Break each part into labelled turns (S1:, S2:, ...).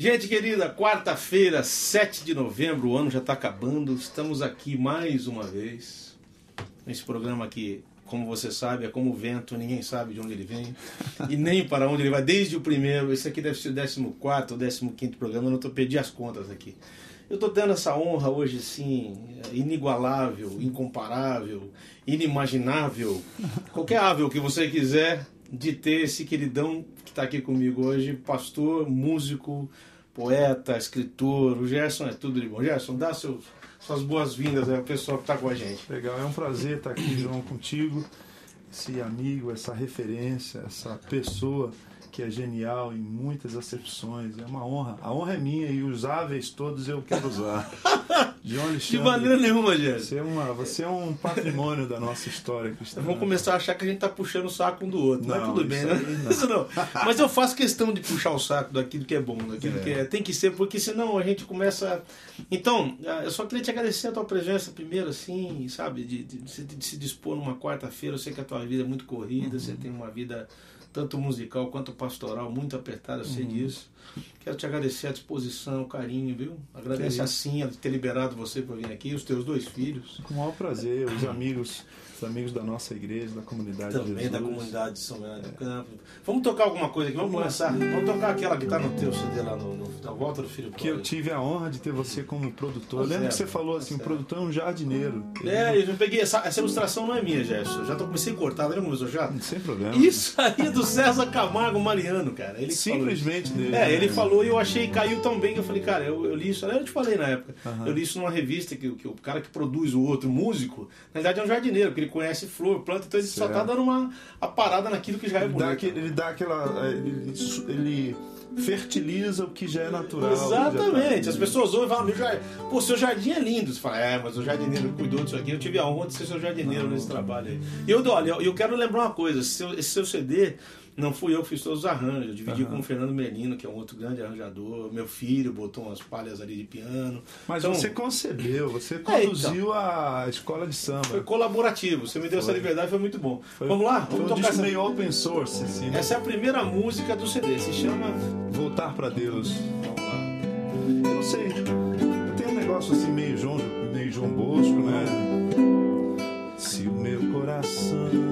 S1: Gente querida, quarta-feira, 7 de novembro, o ano já está acabando. Estamos aqui mais uma vez. Nesse programa aqui, como você sabe, é como o vento, ninguém sabe de onde ele vem e nem para onde ele vai. Desde o primeiro, esse aqui deve ser o 14 ou 15 programa, eu não estou perdi as contas aqui. Eu estou dando essa honra hoje, assim, inigualável, incomparável, inimaginável, qualquer ável que você quiser, de ter esse queridão que está aqui comigo hoje, pastor, músico, poeta, escritor. O Gerson é tudo de bom. Gerson, dá seus, suas boas-vindas ao pessoal que está com a gente.
S2: Legal, é um prazer estar aqui, João, contigo. Esse amigo, essa referência, essa pessoa que é genial em muitas acepções. É uma honra. A honra é minha e os áveis todos eu quero usar.
S1: John Alexandre. De maneira nenhuma, gente.
S2: Você é, uma, você é um patrimônio da nossa história cristã.
S1: Vamos começar a achar que a gente está puxando o saco um do outro. Não, Mas tudo bem, né? Não. Isso não. Mas eu faço questão de puxar o saco daquilo que é bom, daquilo é. que é. Tem que ser, porque senão a gente começa. Então, ah, eu só queria te agradecer a tua presença primeiro, assim, sabe? De, de, de, de se dispor numa quarta-feira. Eu sei que a tua vida é muito corrida, uhum. você tem uma vida tanto musical quanto pastoral, muito apertada, eu sei uhum. disso. Quero te agradecer a disposição, o carinho, viu? Agradece a Cinha de ter liberado você para vir aqui, os teus dois filhos.
S2: Com o maior prazer, os amigos os amigos da nossa igreja, da comunidade
S1: Também da comunidade de São Bernardo do Campo. Vamos tocar alguma coisa aqui, vamos começar. Vamos tocar aquela que está no teu CD lá, no, no, na volta do Filho
S2: Que eu tive a honra de ter você como produtor. Lembra é, que você falou assim, o produtor é um jardineiro.
S1: É, eu peguei, essa, essa ilustração não é minha, Gerson. Já tô, comecei a cortar, lembra já?
S2: Sem problema.
S1: Isso aí é do César Camargo Mariano, cara. Ele
S2: Simplesmente
S1: dele. É, ele falou e eu achei, caiu tão bem que eu falei, cara, eu, eu li isso, eu te falei na época. Uhum. Eu li isso numa revista que, que o cara que produz o outro músico, na verdade é um jardineiro, porque ele conhece flor, planta, então ele certo. só tá dando uma a parada naquilo que já é
S2: ele
S1: bonito.
S2: Dá ele dá aquela. Ele, ele, fertiliza o que já é natural.
S1: Exatamente. Tá... As pessoas ouvem e falam, meu jardim, pô, seu jardim é lindo. Você fala, é, mas o jardineiro cuidou disso aqui. Eu tive a honra de ser seu jardineiro Não. nesse trabalho aí. E eu, olha, eu quero lembrar uma coisa, esse seu, esse seu CD não fui eu que fiz todos os arranjos. Eu dividi uhum. com o Fernando Menino, que é um outro grande arranjador. Meu filho botou umas palhas ali de piano.
S2: Mas então, você concebeu, você conduziu é, então, a escola de samba.
S1: Foi colaborativo. Você me deu foi. essa liberdade, foi muito bom. Foi, Vamos lá?
S2: Vamos tocar essa... meio open source. Assim,
S1: né? Essa é a primeira música do CD. Se chama
S2: Voltar para Deus. Vamos lá. Eu não sei. Tem um negócio assim meio João, meio João Bosco, né? Se o meu coração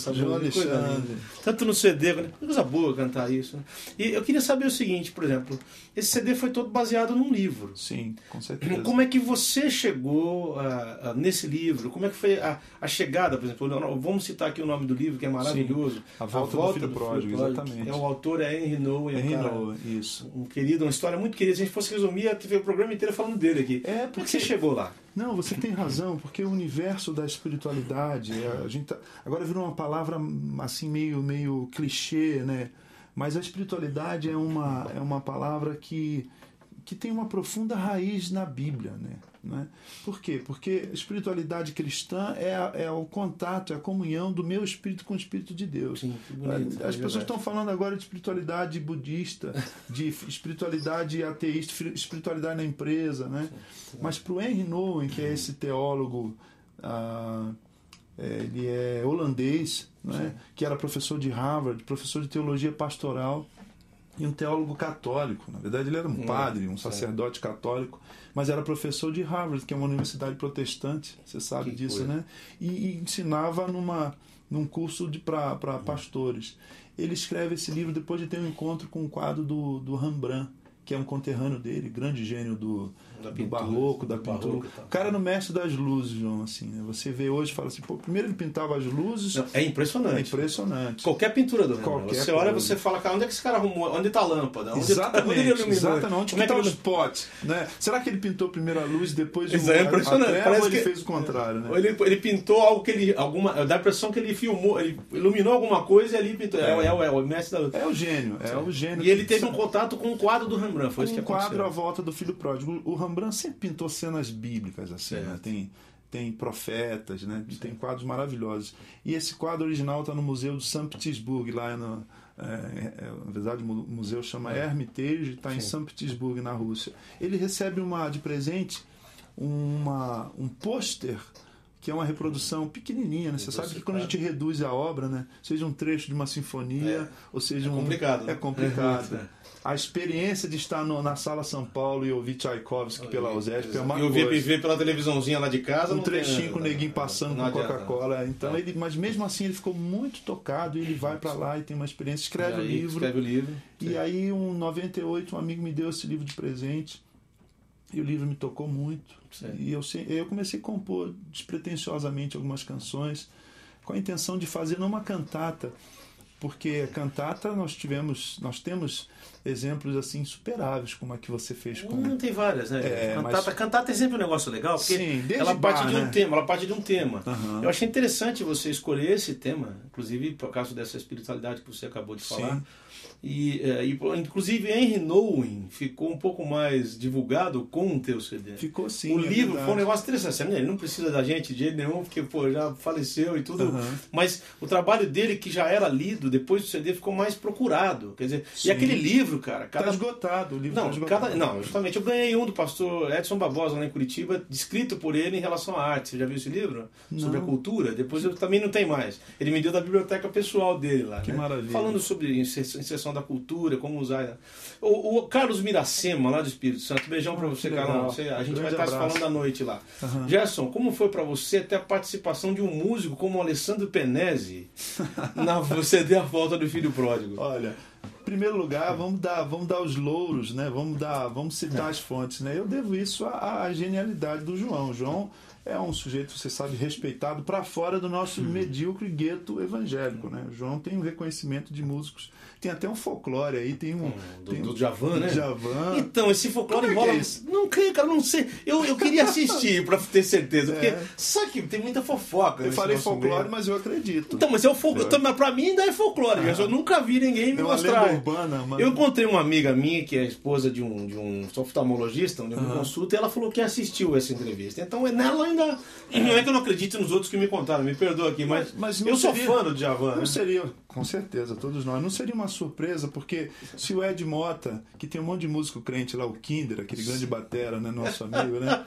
S1: essa
S2: João
S1: música,
S2: Alexandre.
S1: linda. Tanto no CD, né? coisa boa cantar isso. né? E eu queria saber o seguinte, por exemplo, esse CD foi todo baseado num livro.
S2: Sim, com certeza.
S1: Como é que você chegou ah, ah, nesse livro? Como é que foi a, a chegada, por exemplo? Vamos citar aqui o nome do livro, que é maravilhoso.
S2: A Volta do Filho Pródigo, exatamente.
S1: É, o autor é Henry Nowen,
S2: Henry Nowen, isso.
S1: um querido, uma história muito querida. Se a gente fosse resumir, ter o programa inteiro falando dele aqui.
S2: É,
S1: Como é que
S2: porque-
S1: você chegou lá?
S2: Não, você tem razão, porque o universo da espiritualidade, a gente tá- agora virou uma palavra assim meio meio clichê, né? Mas a espiritualidade é uma é uma palavra que que tem uma profunda raiz na Bíblia, né? Né? Por quê? Porque a espiritualidade cristã é, a- é o contato, é a comunhão do meu espírito com o espírito de Deus.
S1: Sim, bonito, é
S2: As pessoas
S1: verdade.
S2: estão falando agora de espiritualidade budista, de espiritualidade ateísta, espiritualidade na empresa, né? Mas para o Henry Nouwen, que é esse teólogo, ah, é, ele é holandês, né? que era professor de Harvard, professor de teologia pastoral e um teólogo católico. Na verdade, ele era um
S1: Hum,
S2: padre, um sacerdote católico, mas era professor de Harvard, que é uma universidade protestante, você sabe
S1: Que
S2: disso,
S1: coisa.
S2: né? E, e ensinava numa, num curso para pastores. Ele escreve esse livro depois de ter um encontro com um quadro do, do Rembrandt, que é um conterrâneo dele, grande gênio do,
S1: Da
S2: do
S1: pintura,
S2: barroco, da
S1: do
S2: pintura.
S1: barroco e tal.
S2: o cara era o mestre das luzes, João, assim, né? Você vê hoje e fala assim, pô, primeiro ele pintava as luzes,
S1: Não, é
S2: é
S1: impressionante.
S2: impressionante.
S1: Qualquer pintura do Rembrandt.
S2: Qualquer
S1: Você olha,
S2: coisa.
S1: você fala, cara, onde é que esse cara arrumou? Onde está a lâmpada? Onde tá- onde ele
S2: Exatamente,
S1: iluminou?
S2: exatamente. Onde
S1: Como
S2: que
S1: é
S2: tá
S1: ele
S2: os potes, né? Será que ele pintou primeiro a luz e depois
S1: Isso
S2: o,
S1: é impressionante.
S2: a treva,
S1: Parece
S2: ou ele
S1: que-
S2: fez o contrário,
S1: Ou
S2: né?
S1: Ele, ele pintou algo que ele. Alguma, dá a impressão que ele filmou, ele iluminou alguma coisa e ali pintou. É,
S2: É.
S1: é, o- é o mestre da.
S2: É o gênio, é o gênio.
S1: E ele teve um contato com o quadro do Rembrandt, foi isso que
S2: um quadro à
S1: aconteceu.
S2: volta do filho pródigo. O Rembrandt sempre pintou cenas bíblicas assim, né? Tem tem profetas, né? Tem quadros maravilhosos. E esse quadro original está no Museu de São Petersburgo, lá no é, é, na verdade, o mu- museu chama Hermitage, está em
S1: É.
S2: São Petersburgo, na Rússia. Ele recebe uma de presente uma, um pôster que é uma reprodução pequenininha, né? Você sabe que quando a gente reduz a obra, né? Seja um trecho de uma sinfonia,
S1: É.
S2: ou seja
S1: É
S2: um
S1: complicado, né?
S2: é complicado.
S1: É.
S2: A experiência de estar no- na Sala São Paulo e ouvir Tchaikovsky pela USESP é uma
S1: E eu
S2: coisa.
S1: ver pela televisãozinha lá de casa.
S2: Um trechinho com o neguinho passando com
S1: adianta.
S2: Coca-Cola. Então
S1: É.
S2: ele, mas mesmo assim ele ficou muito tocado e ele vai para lá e tem uma experiência, escreve
S1: E
S2: o livro.
S1: Escreve o livro.
S2: E aí, um 98, um amigo me deu esse livro de presente. E o livro me tocou muito.
S1: Certo.
S2: E eu, eu comecei a compor despretensiosamente algumas canções com a intenção de fazer não uma cantata, porque a cantata nós tivemos, nós temos exemplos assim insuperáveis como a que você fez com
S1: Não tem várias, né?
S2: É,
S1: cantata,
S2: mas-
S1: cantata é sempre um negócio legal, porque
S2: Sim,
S1: ela parte
S2: bar,
S1: de um
S2: né?
S1: tema, ela parte de um tema.
S2: Aham.
S1: Eu achei interessante você escolher esse tema, inclusive por causa dessa espiritualidade que você acabou de falar.
S2: Sim.
S1: E, eh, e, inclusive Henry Nowen ficou um pouco mais divulgado com o teu CD.
S2: Ficou sim.
S1: o
S2: é
S1: livro
S2: verdade.
S1: foi um negócio interessante. Ele não precisa da gente de jeito nenhum, porque pô, já faleceu e tudo.
S2: Aham.
S1: Mas o trabalho dele, que já era lido depois do CD, ficou mais procurado. Quer dizer,
S2: Sim.
S1: e aquele livro, cara,
S2: Tá
S1: cada
S2: esgotado, o livro
S1: não,
S2: tá esgotado.
S1: cada, não, justamente eu ganhei um do pastor Edson Barbosa lá em Curitiba, descrito por ele em relação à arte. Você já viu esse livro? Sobre
S2: Não.
S1: a cultura? Depois eu também não tem mais. Ele me deu da biblioteca pessoal dele lá.
S2: Que
S1: né?
S2: maravilha.
S1: Falando sobre inser- inserção da cultura, como usar. O, o Carlos Miracema, lá do Espírito Santo, beijão pra
S2: Ah,
S1: você, Carlão. Você- a gente
S2: Grande
S1: vai estar se
S2: abraço.
S1: falando à noite lá.
S2: Aham.
S1: Gerson, como foi pra você até a participação de um músico como o Alessandro Penese na CD A Volta do Filho Pródigo?
S2: Olha, em primeiro lugar, vamos dar, vamos dar os louros, né? Vamos dar, vamos citar as fontes, né? Eu devo isso à, à genialidade do João. João é um sujeito, você sabe, respeitado para fora do nosso medíocre gueto evangélico, né? O João tem um reconhecimento de músicos, tem até um folclore aí, tem um
S1: Do,
S2: tem
S1: do
S2: um-
S1: Djavan, né?
S2: Djavan.
S1: Então, esse folclore
S2: Como é é?
S1: Não creio, cara, não sei. Eu, eu queria assistir pra ter certeza. Porque
S2: É.
S1: sabe que tem muita fofoca.
S2: Eu falei folclore,
S1: meio.
S2: mas eu acredito.
S1: Então, mas é o folclore.
S2: Eu-
S1: Então, mas pra mim ainda é folclore. Eu nunca vi ninguém me
S2: É uma
S1: mostrar.
S2: urbana, mano.
S1: Eu encontrei uma amiga minha que é esposa de um, de um oftalmologista, onde eu me consulto, e ela falou que assistiu essa entrevista. Então, nela ainda. Não é que eu não acredito nos outros que me contaram, me perdoa aqui, mas,
S2: Mas
S1: eu sou
S2: seria-
S1: fã do Djavan.
S2: Não
S1: né?
S2: seria, com certeza, todos nós. Não seria uma surpresa, porque se o Ed Mota, que tem um monte de músico crente lá, o Kinder, aquele grande batera, né, nosso amigo, né?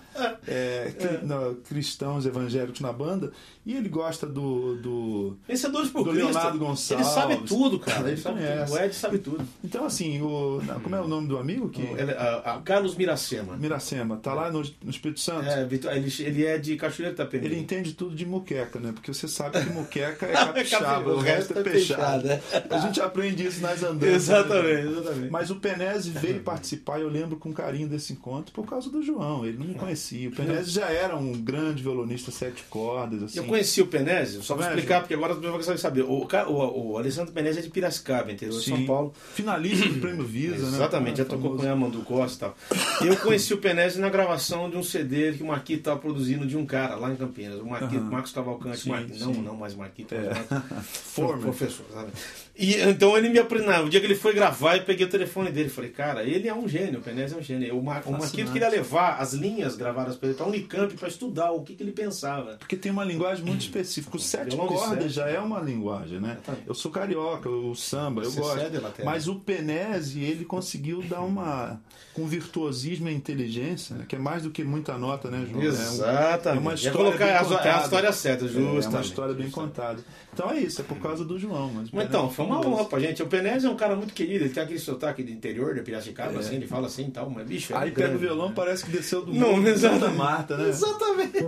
S2: É, não, cristãos evangélicos na banda, e ele gosta do. do...
S1: Vencedores por
S2: Do
S1: Cristo.
S2: Leonardo
S1: Ele
S2: Gonçalves.
S1: sabe tudo, cara.
S2: Ele
S1: Ele sabe
S2: conhece.
S1: tudo. O Ed sabe tudo.
S2: Então, assim, o. Como é o nome do amigo? Que...
S1: Ele- a- a Carlos Miracema.
S2: Miracema, tá lá no, no Espírito Santo.
S1: É, ele, ele é de Cachoeira Itapemirim.
S2: Ele entende tudo de muqueca, né? Porque você sabe que muqueca é capixaba,
S1: O
S2: resto é
S1: né?
S2: A gente aprende isso nas andanças. né?
S1: Exatamente, exatamente.
S2: Mas o Penese veio participar, eu lembro com carinho desse encontro, por causa do João. Ele não me conhecia. O Penese já era um grande violonista sete cordas, assim.
S1: Eu conheci o Penese, só vou explicar, porque agora você vai saber. O, o, o Alessandro Penese é de Piracicaba, interior de São. Paulo.
S2: Finalista do Prêmio Visa, né?
S1: Exatamente, já tocou com o Amandu Costa e tal. E eu conheci o Penese na gravação de um CD que o Marquito estava produzindo de um cara lá em Campinas. O Marquito,
S2: Aham.
S1: Marcos Cavalcante,
S2: Sim,
S1: Mar- não, não mais Marquito,
S2: É.
S1: mas Marcos-
S2: Former.
S1: professor. Sabe? E então ele me aprendeu. O dia que ele foi gravar, eu peguei o telefone dele. Falei, cara, ele é um gênio, o Penese é um gênio. O, Mar, o
S2: Fascinante.
S1: queria levar as linhas gravadas para ele para Unicamp para estudar o que, que ele pensava.
S2: Porque tem uma linguagem muito específica. O sete
S1: Violão de
S2: cordas
S1: sete.
S2: já é uma linguagem, né? Eu sou carioca, o samba, eu
S1: Você
S2: gosto. Mas o Penese, ele conseguiu dar uma. com virtuosismo e inteligência, né? que é mais do que muita nota, né, João? É um-
S1: Exatamente.
S2: É uma
S1: Ia
S2: história
S1: colocar
S2: bem
S1: a, é a história certa,
S2: É
S1: justamente.
S2: uma história bem contada. Então é isso, é por causa do João. Mas,
S1: Mas então, foi uma honra pra gente. O Penese é um cara muito querido, ele tem aquele sotaque de interior de Piracicaba,
S2: É.
S1: assim, ele fala assim e tal, mas bicho, é
S2: Aí pega o violão, parece que desceu do
S1: Não,
S2: de Santa
S1: exatamente.
S2: Marta, né?
S1: Exatamente.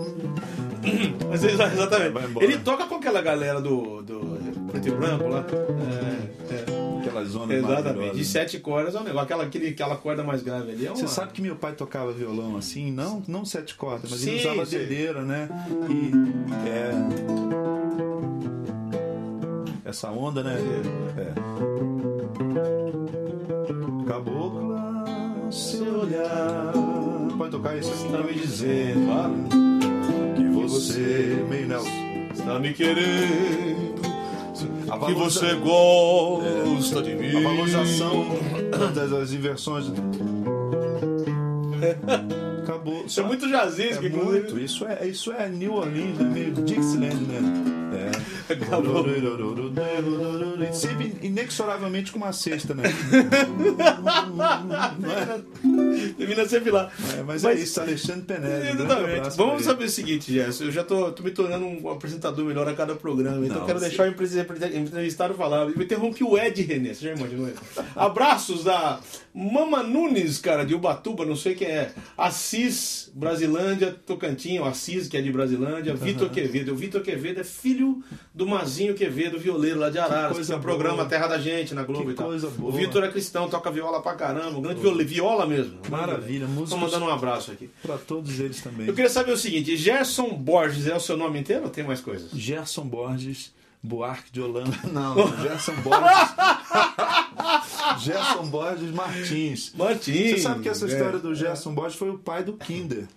S1: Mas exa- exatamente. Ele toca com aquela galera do, do preto e branco lá. É,
S2: Aquela
S1: é,
S2: zona
S1: exatamente. De sete cordas é um negócio. Aquela, aquele, aquela corda mais grave ali é uma...
S2: Você sabe que meu pai tocava violão assim, não, não sete cordas, mas ele
S1: Sim,
S2: usava
S1: sim.
S2: dedeira, né? E é. Essa onda, né? É. Cabocla, seu olhar. Pode tocar isso aqui?
S1: Tá me dizendo, fala.
S2: Que você, meio Nelson.
S1: Está me querendo. Que você gosta de mim.
S2: A valorização das, das inversões. Acabou.
S1: Isso é muito jazzismo,
S2: É
S1: inclusive.
S2: muito. Isso é, isso é New Orleans, né? meio Dixieland, né? É. Sempre inexoravelmente com uma cesta, né? É?
S1: Termina sempre lá.
S2: É, mas,
S1: Mas-
S2: é isso, Alexandre Penelli. grande
S1: Exatamente. Vamos saber o seguinte, Gerson. Eu já tô, tô me tornando um apresentador melhor a cada programa. Então
S2: Não,
S1: quero
S2: você-
S1: deixar o empre- empre- entrevistado falar. Eu interrompi o Ed René. Você já imaginou? Abraços da Mama Nunes, cara, de Ubatuba, não sei quem é. Assis, Brasilândia, Tocantins, o Assis, que é de Brasilândia. Vitor Quevedo. O Vitor Quevedo é filho do Mazinho Quevedo, violeiro lá de Araras. Que
S2: coisa
S1: é o programa. Terra da Gente na Globo
S2: Que
S1: e tal.
S2: coisa
S1: O
S2: boa.
S1: Vitor é cristão, toca viola pra caramba. Um grande viola, viola mesmo.
S2: Maravilha,
S1: Tô
S2: músicos
S1: mandando um abraço aqui.
S2: pra todos eles também.
S1: Eu queria saber o seguinte, Gerson Borges é o seu nome inteiro ou tem mais coisas?
S2: Gerson Borges, Buarque de Holanda. Não, não, Gerson Borges. Gerson Borges Martins.
S1: Martins.
S2: Você sabe que essa
S1: é.
S2: história do Gerson Borges foi o pai do Kinder.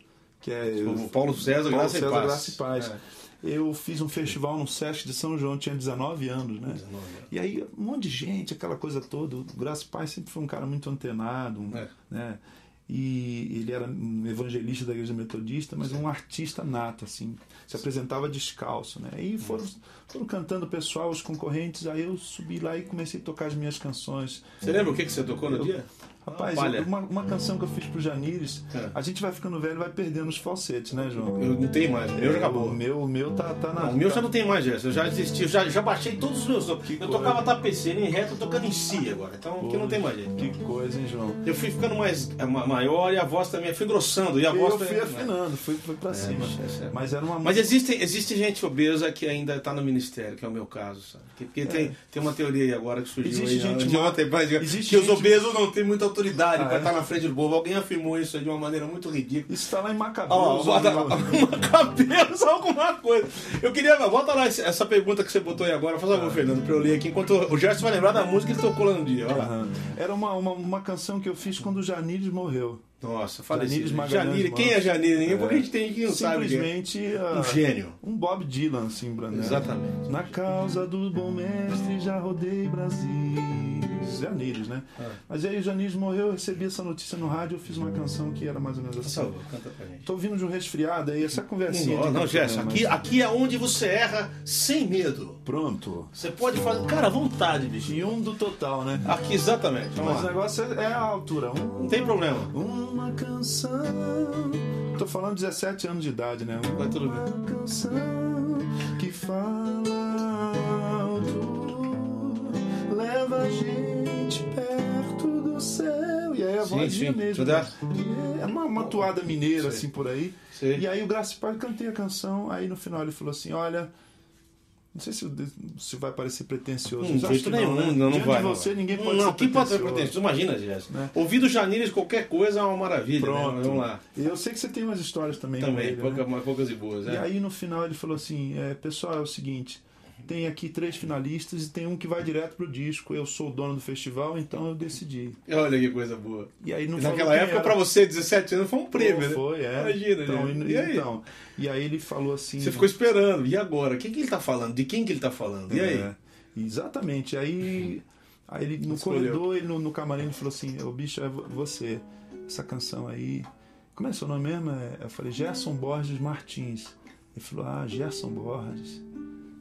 S2: Que é
S1: O Paulo César,
S2: Paulo
S1: Graça
S2: César
S1: e Paz.
S2: Graça e Paz.
S1: É.
S2: Eu fiz um festival no Sesc de São João, tinha 19 anos, né?
S1: 19 anos.
S2: E aí, um monte de gente, aquela coisa toda. O Graça e Paz sempre foi um cara muito antenado, um-
S1: É.
S2: né? E ele era um evangelista da igreja metodista, mas um artista nato, assim. Se apresentava descalço, né? E foram, foram cantando o pessoal, os concorrentes. Aí eu subi lá e comecei a tocar as minhas canções.
S1: Você lembra o que, que você tocou no
S2: Eu-
S1: dia?
S2: Rapaz, uma, uma canção que eu fiz pro Janires,
S1: É.
S2: a gente vai ficando velho e vai perdendo os falsetes, né, João?
S1: Eu não tenho mais, o meu já acabou.
S2: O meu, o meu tá, tá na.
S1: Não, o meu
S2: tá-
S1: já não tem mais, Gerson. Eu já desisti, eu já, já baixei todos os meus. Eu
S2: coisa.
S1: tocava tapeceiro em reto, eu tocando em si agora. Então aqui não tem mais jeito.
S2: Que coisa, hein, João?
S1: Eu fui ficando mais é, ma- maior e a voz também fui engrossando. E a voz
S2: Eu
S1: também-
S2: fui afinando, fui, fui pra cima.
S1: é, é.
S2: Mas era uma
S1: Mas existe, existe gente obesa que ainda está no ministério, que é o meu caso, sabe? Que- Porque tem, tem uma teoria aí agora que surgiu
S2: Existe
S1: aí,
S2: gente
S1: de ontem, mas,
S2: existe
S1: que os
S2: gente-
S1: obesos não têm muita autoridade
S2: Ah,
S1: para
S2: é?
S1: estar na frente do povo. Alguém afirmou isso aí de uma maneira muito ridícula.
S2: Isso tá lá em Macabeus.
S1: bota
S2: ó,
S1: uma cabeça, alguma coisa. Eu queria, bota lá essa pergunta que você botou aí agora, faz favor, Fernando, pra eu ler aqui, enquanto o Gerson vai lembrar da música que ele tocou lá no dia. Olha lá.
S2: Era uma, uma, uma canção que eu fiz quando o Janires morreu.
S1: Nossa, falecido.
S2: Janires Magalhães
S1: Janire, quem é. Janire? Ninguém,
S2: É.
S1: porque a gente tem que não sabe. quem é.
S2: Simplesmente ah,
S1: Um gênio.
S2: um Bob Dylan, assim, Bruno.
S1: Exatamente.
S2: Na causa do bom mestre já rodei Brasil. Janires, né?
S1: Ah.
S2: Mas aí o Janires morreu, eu recebi essa notícia no rádio, eu fiz uma canção que era mais ou menos
S1: Por
S2: assim.
S1: favor, canta pra gente.
S2: Tô vindo de um resfriado aí, essa conversinha.
S1: Não, não, Gerson, aqui,
S2: mas-
S1: aqui é onde você erra sem medo.
S2: Pronto.
S1: Você pode fazer. Cara, à vontade, bicho.
S2: E um do total, né?
S1: Aqui, exatamente. Vamos
S2: Mas o
S1: lá.
S2: negócio é, é a altura. Um,
S1: Não tem problema.
S2: Uma canção. Tô falando 17 anos de idade, né? Uma
S1: Vai tudo bem.
S2: canção que fala alto, leva a gente do céu. E aí a
S1: Sim,
S2: vozinha
S1: sim.
S2: mesmo.
S1: Dá-
S2: né? É uma, uma toada mineira,
S1: Sei.
S2: assim, por aí. E aí o Graça Pai cantei a canção, aí no final ele falou assim, olha. Não sei se, se vai parecer pretencioso.
S1: Hum, de
S2: acho que
S1: nenhum,
S2: não, né?
S1: não, não vai.
S2: de
S1: não
S2: você,
S1: vai.
S2: ninguém pode
S1: não,
S2: ser
S1: quem pode ser
S2: pretencioso.
S1: Imagina, Gerson.
S2: Né?
S1: Ouvido Janires, qualquer coisa é uma maravilha.
S2: Pronto.
S1: Né? Vamos lá.
S2: E eu sei que você tem umas histórias também.
S1: Também,
S2: ele, né?
S1: pouca- poucas e boas.
S2: E
S1: É.
S2: aí no final ele falou assim, é, pessoal, é o seguinte, tem aqui três finalistas e tem um que vai direto pro disco. Eu sou o dono do festival, então eu decidi.
S1: Olha que coisa boa.
S2: E aí não
S1: E naquela época,
S2: era.
S1: pra você, 17 anos, foi um prêmio,
S2: Pô,
S1: né?
S2: Foi, é.
S1: Imagina,
S2: então,
S1: gente.
S2: e,
S1: E aí?
S2: então, e aí ele falou assim.
S1: Você ficou esperando. E agora? O que, que ele tá falando? De quem que ele tá falando? E aí?
S2: É, exatamente. Aí, aí ele no
S1: Escolheu.
S2: corredor, ele no, no camarim, ele falou assim: o bicho é vo- você. Essa canção aí. Como é seu nome mesmo? É- Eu falei, Gerson Borges Martins. Ele falou, ah, Gerson Borges.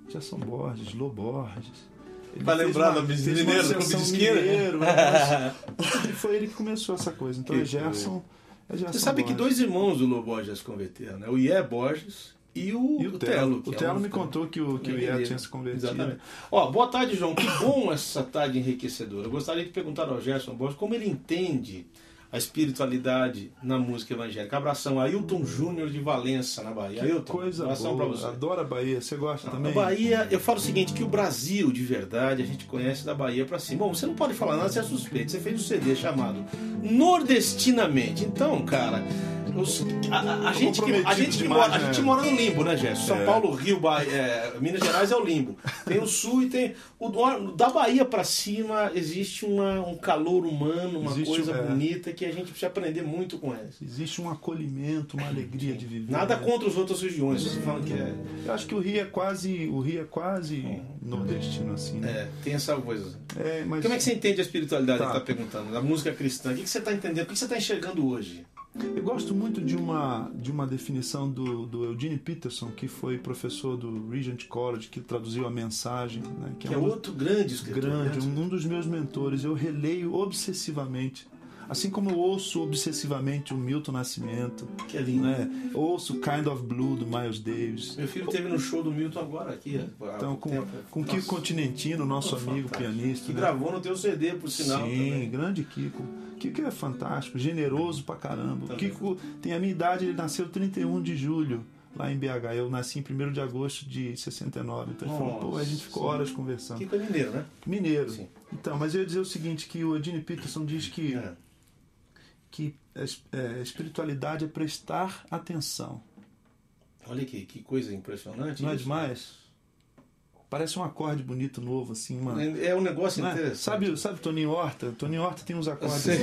S2: Gerson Borges, Lô Borges. Ele
S1: Pra lembrar
S2: uma-
S1: do
S2: fez
S1: mineiro, esquina?
S2: mineiro? E foi ele que começou essa coisa. Então
S1: Que
S2: é Gerson. É Gerson
S1: Você sabe que
S2: Borges.
S1: dois irmãos do Lô Borges se converteram, né? O Ié Borges e o,
S2: E o Telo.
S1: Telo.
S2: O
S1: que é
S2: Telo
S1: um-
S2: me contou que o, que o Ié tinha se convertido.
S1: Exatamente. Ó, boa tarde, João. Que bom essa tarde enriquecedora. Eu gostaria de perguntar ao Gerson Borges como ele entende a espiritualidade na música evangélica. Abração, Ailton Júnior de Valença, na Bahia.
S2: Que
S1: Ailton,
S2: coisa
S1: abração
S2: boa.
S1: pra você.
S2: Adoro a Bahia. Você gosta
S1: A
S2: também?
S1: Bahia, eu falo o seguinte, que o Brasil, de verdade, a gente conhece da Bahia pra cima. Bom, você não pode falar nada, você é suspeito. Você fez um CD chamado Nordestinamente. Então, cara, os- a, a- a gente, que, a, gente que mora, a
S2: né?
S1: gente mora no limbo, né, Gerson? São
S2: É.
S1: Paulo, Rio, Bahia, é, Minas Gerais é o limbo. Tem o sul e tem... O, da Bahia pra cima existe uma, um calor humano, uma
S2: Existe,
S1: coisa
S2: é.
S1: bonita que a gente precisa aprender muito com ela.
S2: Existe um acolhimento, uma alegria de viver.
S1: Nada
S2: né?
S1: contra as outras regiões, você falando que é...
S2: Eu acho que o Rio é quase, o Rio é quase nordestino assim, né?
S1: É, tem essa coisa.
S2: É, mas
S1: Como é que você entende a espiritualidade
S2: Tá.
S1: que está perguntando? Da música cristã? O que você está entendendo? O que você está enxergando hoje?
S2: eu gosto muito de uma de uma definição do, do Eugene Peterson, que foi professor do Regent College, que traduziu a mensagem, né?
S1: Que é
S2: um
S1: outro grande escritor.
S2: grande,
S1: né?
S2: um, um dos meus mentores. Eu releio obsessivamente. Assim como eu ouço obsessivamente o Milton Nascimento,
S1: Que é lindo.
S2: né? ouço Kind of Blue do Miles Davis.
S1: Meu filho teve no show do Milton agora aqui.
S2: Então, com,
S1: tempo.
S2: com Kiko Continentino, nosso amigo
S1: fantástico.
S2: pianista.
S1: Que
S2: né?
S1: gravou no teu CD, por sinal.
S2: Sim,
S1: também.
S2: grande Kiko. Kiko é fantástico, generoso pra caramba.
S1: Também.
S2: Kiko tem a minha idade, ele nasceu 31 de julho lá em BH. Eu nasci em 1 de agosto de 69. Então ele falou, pô, a gente ficou
S1: Nossa,
S2: horas conversando.
S1: Kiko é mineiro, né?
S2: Mineiro.
S1: Sim.
S2: Então, mas eu ia dizer o seguinte, que o Eugene Peterson diz que,
S1: É.
S2: que é, espiritualidade é prestar atenção.
S1: Olha que, que coisa impressionante.
S2: Não é
S1: isso.
S2: demais? Parece um acorde bonito novo, assim, uma...
S1: É, é um negócio
S2: é?
S1: interessante.
S2: Sabe, sabe Toninho Horta? Toninho Horta tem uns acordes,
S1: sei.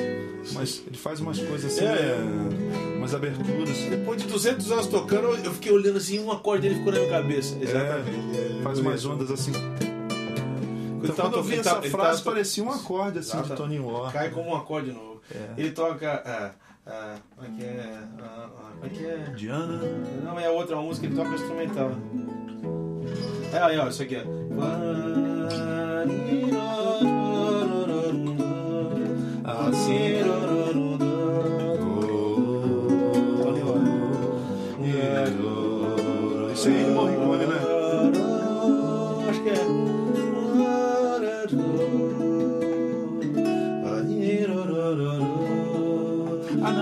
S2: mas ele faz umas coisas assim,
S1: É.
S2: né? umas aberturas.
S1: Depois de 200 anos tocando, eu fiquei olhando assim, um acorde dele ficou na minha cabeça. Exatamente.
S2: É, faz umas ondas assim.
S1: Ele
S2: Então,
S1: tava
S2: quando eu vi essa
S1: ele
S2: frase,
S1: tava-
S2: parecia um acorde assim
S1: Exato.
S2: de Toninho Horta.
S1: Cai como um acorde novo.
S2: É.
S1: Ele toca. Ah, ah, como é que é? Ah, ah, como é que é?
S2: Diana.
S1: Não, é outra música, ele toca instrumental. É aí, ó, isso aqui é.
S2: Isso aí, Morricone, né?
S1: Acho que é.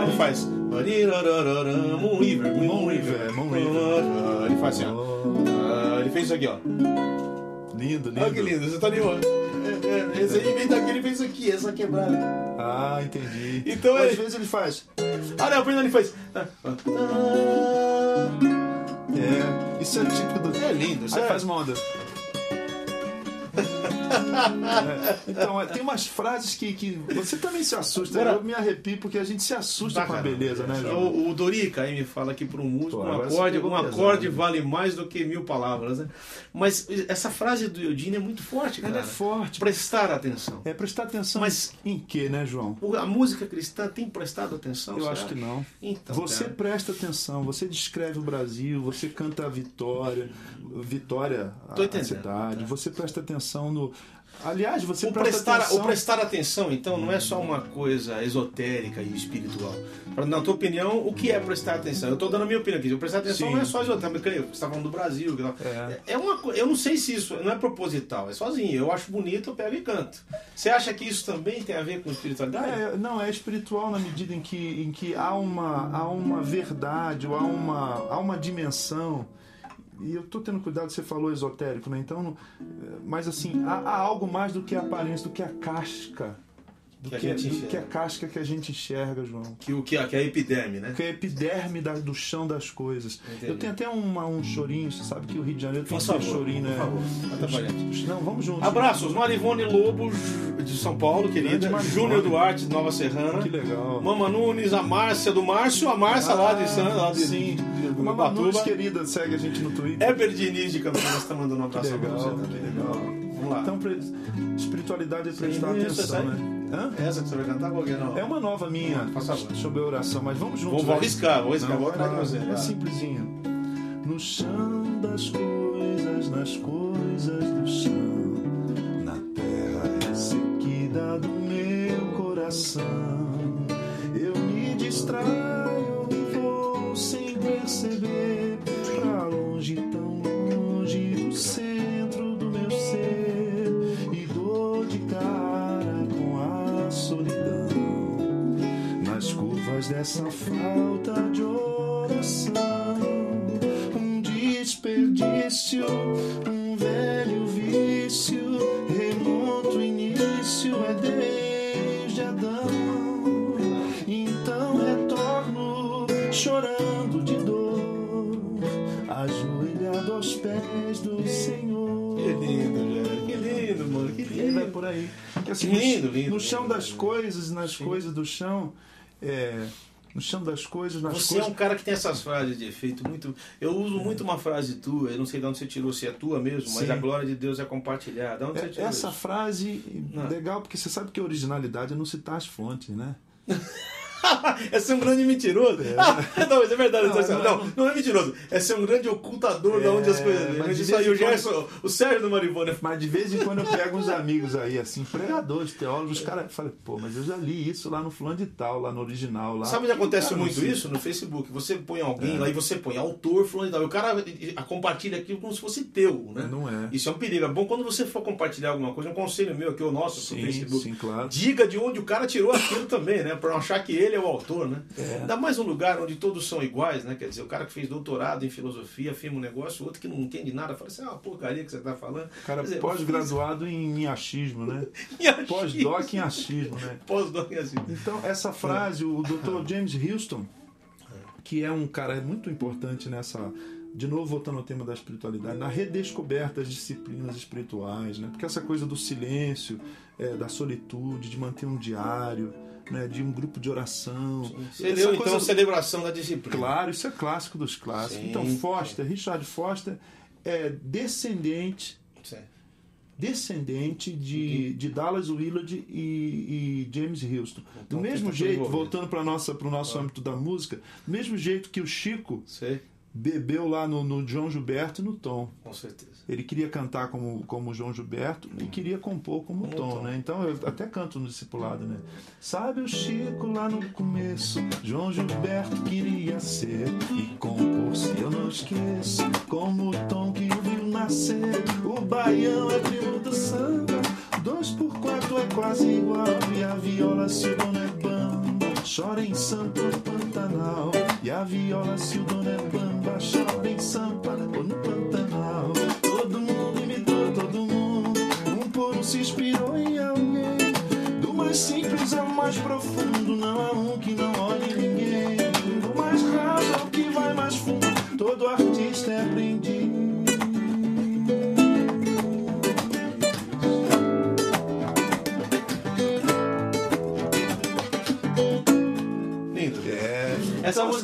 S1: Ele faz. River.
S2: River, River.
S1: Ele faz assim, ó. Ah, Ele fez isso aqui, ó.
S2: Lindo, lindo.
S1: Olha que lindo, você tá animando. É, é, Esse aí ele fez isso aqui, essa quebrada.
S2: Ah, entendi.
S1: Então
S2: Às
S1: ele-
S2: vezes ele faz.
S1: Ah, não, primeiro ele faz. Ah,
S2: É, isso é típico do.
S1: É lindo,
S2: Aí
S1: sério.
S2: faz uma onda. Então, é, tem umas frases que, que você também se assusta.
S1: Agora-
S2: eu me arrepio porque a gente se assusta
S1: Dá,
S2: com a beleza, né, João?
S1: O, o Dorica aí me fala que para um músico
S2: Pô,
S1: um acorde, um acorde
S2: né?
S1: vale mais do que mil palavras, né? Mas essa frase do Eudine é muito forte, cara.
S2: Ela é forte.
S1: Prestar atenção.
S2: É prestar atenção
S1: Mas-
S2: em quê, né, João?
S1: A música cristã tem prestado atenção?
S2: Eu acho que não.
S1: Então,
S2: Você
S1: cara,
S2: presta atenção, você descreve o Brasil, você canta a vitória, vitória a, a cidade,
S1: tá.
S2: você presta atenção no. Aliás, você
S1: o
S2: presta
S1: prestar,
S2: atenção.
S1: o prestar atenção, então, não é só uma coisa esotérica e espiritual. Na tua opinião, o que é prestar atenção? Eu estou dando a minha opinião aqui. O prestar atenção
S2: Sim.
S1: não é só esotérico. Você está falando do Brasil.
S2: É.
S1: É uma Eu não sei se isso não é proposital, é sozinho. Eu acho bonito, eu pego e canto. Você acha que isso também tem a ver com espiritualidade?
S2: É, não, é espiritual na medida em que, em que há, uma, há uma verdade, ou há uma, há uma dimensão. E eu tô tendo cuidado, você falou esotérico, né? Então, é, mas assim, há, há algo mais do que a aparência, do que a casca. Do
S1: Que a
S2: que,
S1: gente
S2: do que a casca que a gente enxerga, João.
S1: Que o que é, que é a epiderme, né?
S2: Que é a epiderme da- do chão das coisas.
S1: Entendi.
S2: Eu tenho até uma- um chorinho, você sabe que o Rio de Janeiro tem
S1: Por favor,
S2: chorinho,
S1: por
S2: né?
S1: favor, pra gente.
S2: Não, vamos juntos.
S1: Abraços, Marivone Lobo de São Paulo, querida. Júnior Duarte de Nova Serrana.
S2: Que legal.
S1: Mama Nunes, a Márcia do Márcio, a Márcia lá de San, lá de,
S2: Sim.
S1: de, de
S2: Uma Nunes
S1: Ubatuba.
S2: querida, segue a gente no Twitter.
S1: Heber Diniz de Campinas está mandando um abraço pra você também.
S2: legal.
S1: Vamos lá.
S2: Então, pre- espiritualidade é prestar
S1: Sim,
S2: atenção, né? Hã?
S1: Essa que você vai cantar qual que é? Não.
S2: É uma nova minha sobre a oração, mas vamos juntos.
S1: Vou, vou
S2: né?
S1: arriscar, vou arriscar,
S2: Não,
S1: vou você.
S2: É
S1: vai.
S2: simplesinho. No chão das coisas, nas coisas do chão, na terra ressequida do meu coração, eu me distraio perceber pra longe, tão longe do centro do meu ser e dou de cara com a solidão nas curvas dessa falta de oração. Um desperdício, aí
S1: lindo.
S2: Porque, assim,
S1: Lindo,
S2: no,
S1: lindo,
S2: no chão
S1: lindo.
S2: das coisas, nas coisas do chão, é, no chão das coisas, nas
S1: Você
S2: coisas.
S1: é um cara que tem essas frases de efeito muito. Eu uso muito uma frase tua, eu não sei de onde você tirou, se é tua mesmo, mas
S2: Sim.
S1: a glória de Deus é compartilhada. De onde você
S2: É,
S1: tirou
S2: Essa
S1: isso?
S2: frase,
S1: Não.
S2: legal, porque você sabe que originalidade é não citar as fontes, né?
S1: é ser um grande mentiroso? Ah, não, mas é verdade.
S2: Não,
S1: Não, não,
S2: não-
S1: não, é mentiroso. É ser um grande ocultador de
S2: É,
S1: onde as coisas vêm.
S2: mas de
S1: isso aí, o Gerson, o Sérgio do Marivona.
S2: Mas de vez em quando eu pego uns amigos aí, assim, pregadores, teólogos, os caras falam, pô, mas eu já li isso lá no fulano de tal, lá no original. Lá.
S1: Sabe onde acontece
S2: Cara,
S1: muito isso? No Facebook. Você põe alguém
S2: É.
S1: lá e você põe autor, fulano e tal. O cara compartilha aquilo como se fosse teu, né?
S2: Não é.
S1: Isso é um perigo. É bom quando você for compartilhar alguma coisa, um conselho meu aqui, o nosso, pro
S2: Sim,
S1: Facebook.
S2: sim, claro.
S1: Diga de onde o cara tirou aquilo também, né? Pra não achar que ele é o autor, né?
S2: É.
S1: Ainda mais um lugar onde todos são iguais, né? Quer dizer, o cara que fez doutorado em filosofia afirma um negócio, o outro que não entende nada fala assim, ah, uma porcaria que você tá falando.
S2: Cara
S1: dizer,
S2: pós-graduado em achismo, né?
S1: em achismo.
S2: Pós-doc em achismo, né?
S1: Pós-doc em achismo.
S2: Então, essa frase, o Dr. James Houston, que é um cara muito importante nessa. De novo, voltando ao tema da espiritualidade, na redescoberta das disciplinas espirituais, né? Porque essa coisa do silêncio, é, da solitude, de manter um diário, né? de um grupo de oração.
S1: Leu, então,
S2: coisa-
S1: celebração da disciplina.
S2: Claro, isso é clássico dos clássicos.
S1: Sim.
S2: Então, Foster, Richard Foster, é descendente descendente de, de Dallas Willard e, e James Houston.
S1: Então,
S2: do mesmo jeito, voltando para o nosso âmbito da música, do mesmo jeito que o Chico
S1: Sei,
S2: bebeu lá no, no João Gilberto e no Tom.
S1: com certeza.
S2: Ele queria cantar como, como João Gilberto e queria compor como,
S1: Como
S2: Tom,
S1: Tom.
S2: né? Então eu até canto no discipulado, né? Sabe o Chico lá no começo, João Gilberto queria ser e compor, se eu não esqueço, como o Tom que o viu nascer. O baião é primo do samba, dois por quatro é quase igual e a viola se o dono é bamba, chora em no Pantanal. E a viola se o dono é bamba, em Sampa ou no Pantanal. Todo mundo imitou todo mundo, um por um se inspirou em alguém. Do mais simples ao mais profundo, não há um que não olhe ninguém. Do mais raso ao que vai mais fundo, todo artista é aprendiz.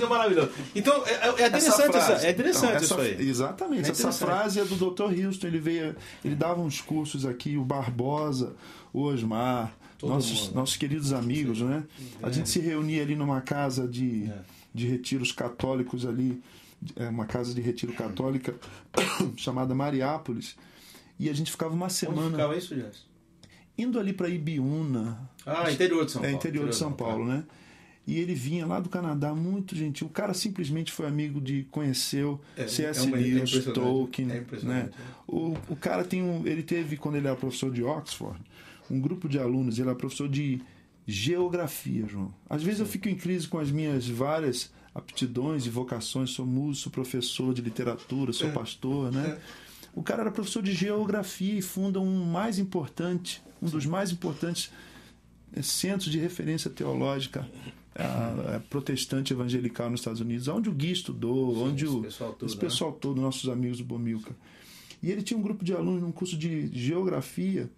S1: Maravilhoso. Então, é, é interessante, essa essa, é interessante isso
S2: essa-
S1: aí.
S2: Exatamente.
S1: É
S2: essa frase é do Dr. Houston. Ele veio, ele dava uns cursos aqui, o Barbosa, o Osmar,
S1: Todo
S2: nossos,
S1: mundo.
S2: nossos queridos amigos, né? A gente se reunia ali numa casa de,
S1: É.
S2: de retiros católicos ali, é uma casa de retiro católica chamada Mariápolis. E a gente ficava uma
S1: Onde
S2: semana
S1: ficava isso, Jess?
S2: indo ali para Ibiúna,
S1: Ah, interior de São
S2: é
S1: Paulo.
S2: interior de São Paulo, né? E ele vinha lá do Canadá, muito gentil. O cara simplesmente foi amigo de, conheceu
S1: É,
S2: C.S.
S1: é uma- é
S2: Lewis,
S1: impressionante.
S2: Tolkien,
S1: É
S2: né?
S1: impressionante.
S2: O, o cara tem um, ele teve quando ele era professor de Oxford, um grupo de alunos, ele era professor de geografia, João. Às vezes eu fico em crise com as minhas várias aptidões e vocações, sou músico, sou professor de literatura,
S1: É.
S2: sou pastor, né? O cara era professor de geografia e funda um mais importante, um dos mais importantes centros de referência teológica eh, protestante evangelical nos Estados Unidos, onde o Gui estudou,
S1: Sim,
S2: onde
S1: esse
S2: o
S1: pessoal todo,
S2: esse
S1: né?
S2: pessoal todo, nossos amigos do Bomilca. E ele tinha um grupo de alunos num curso de geografia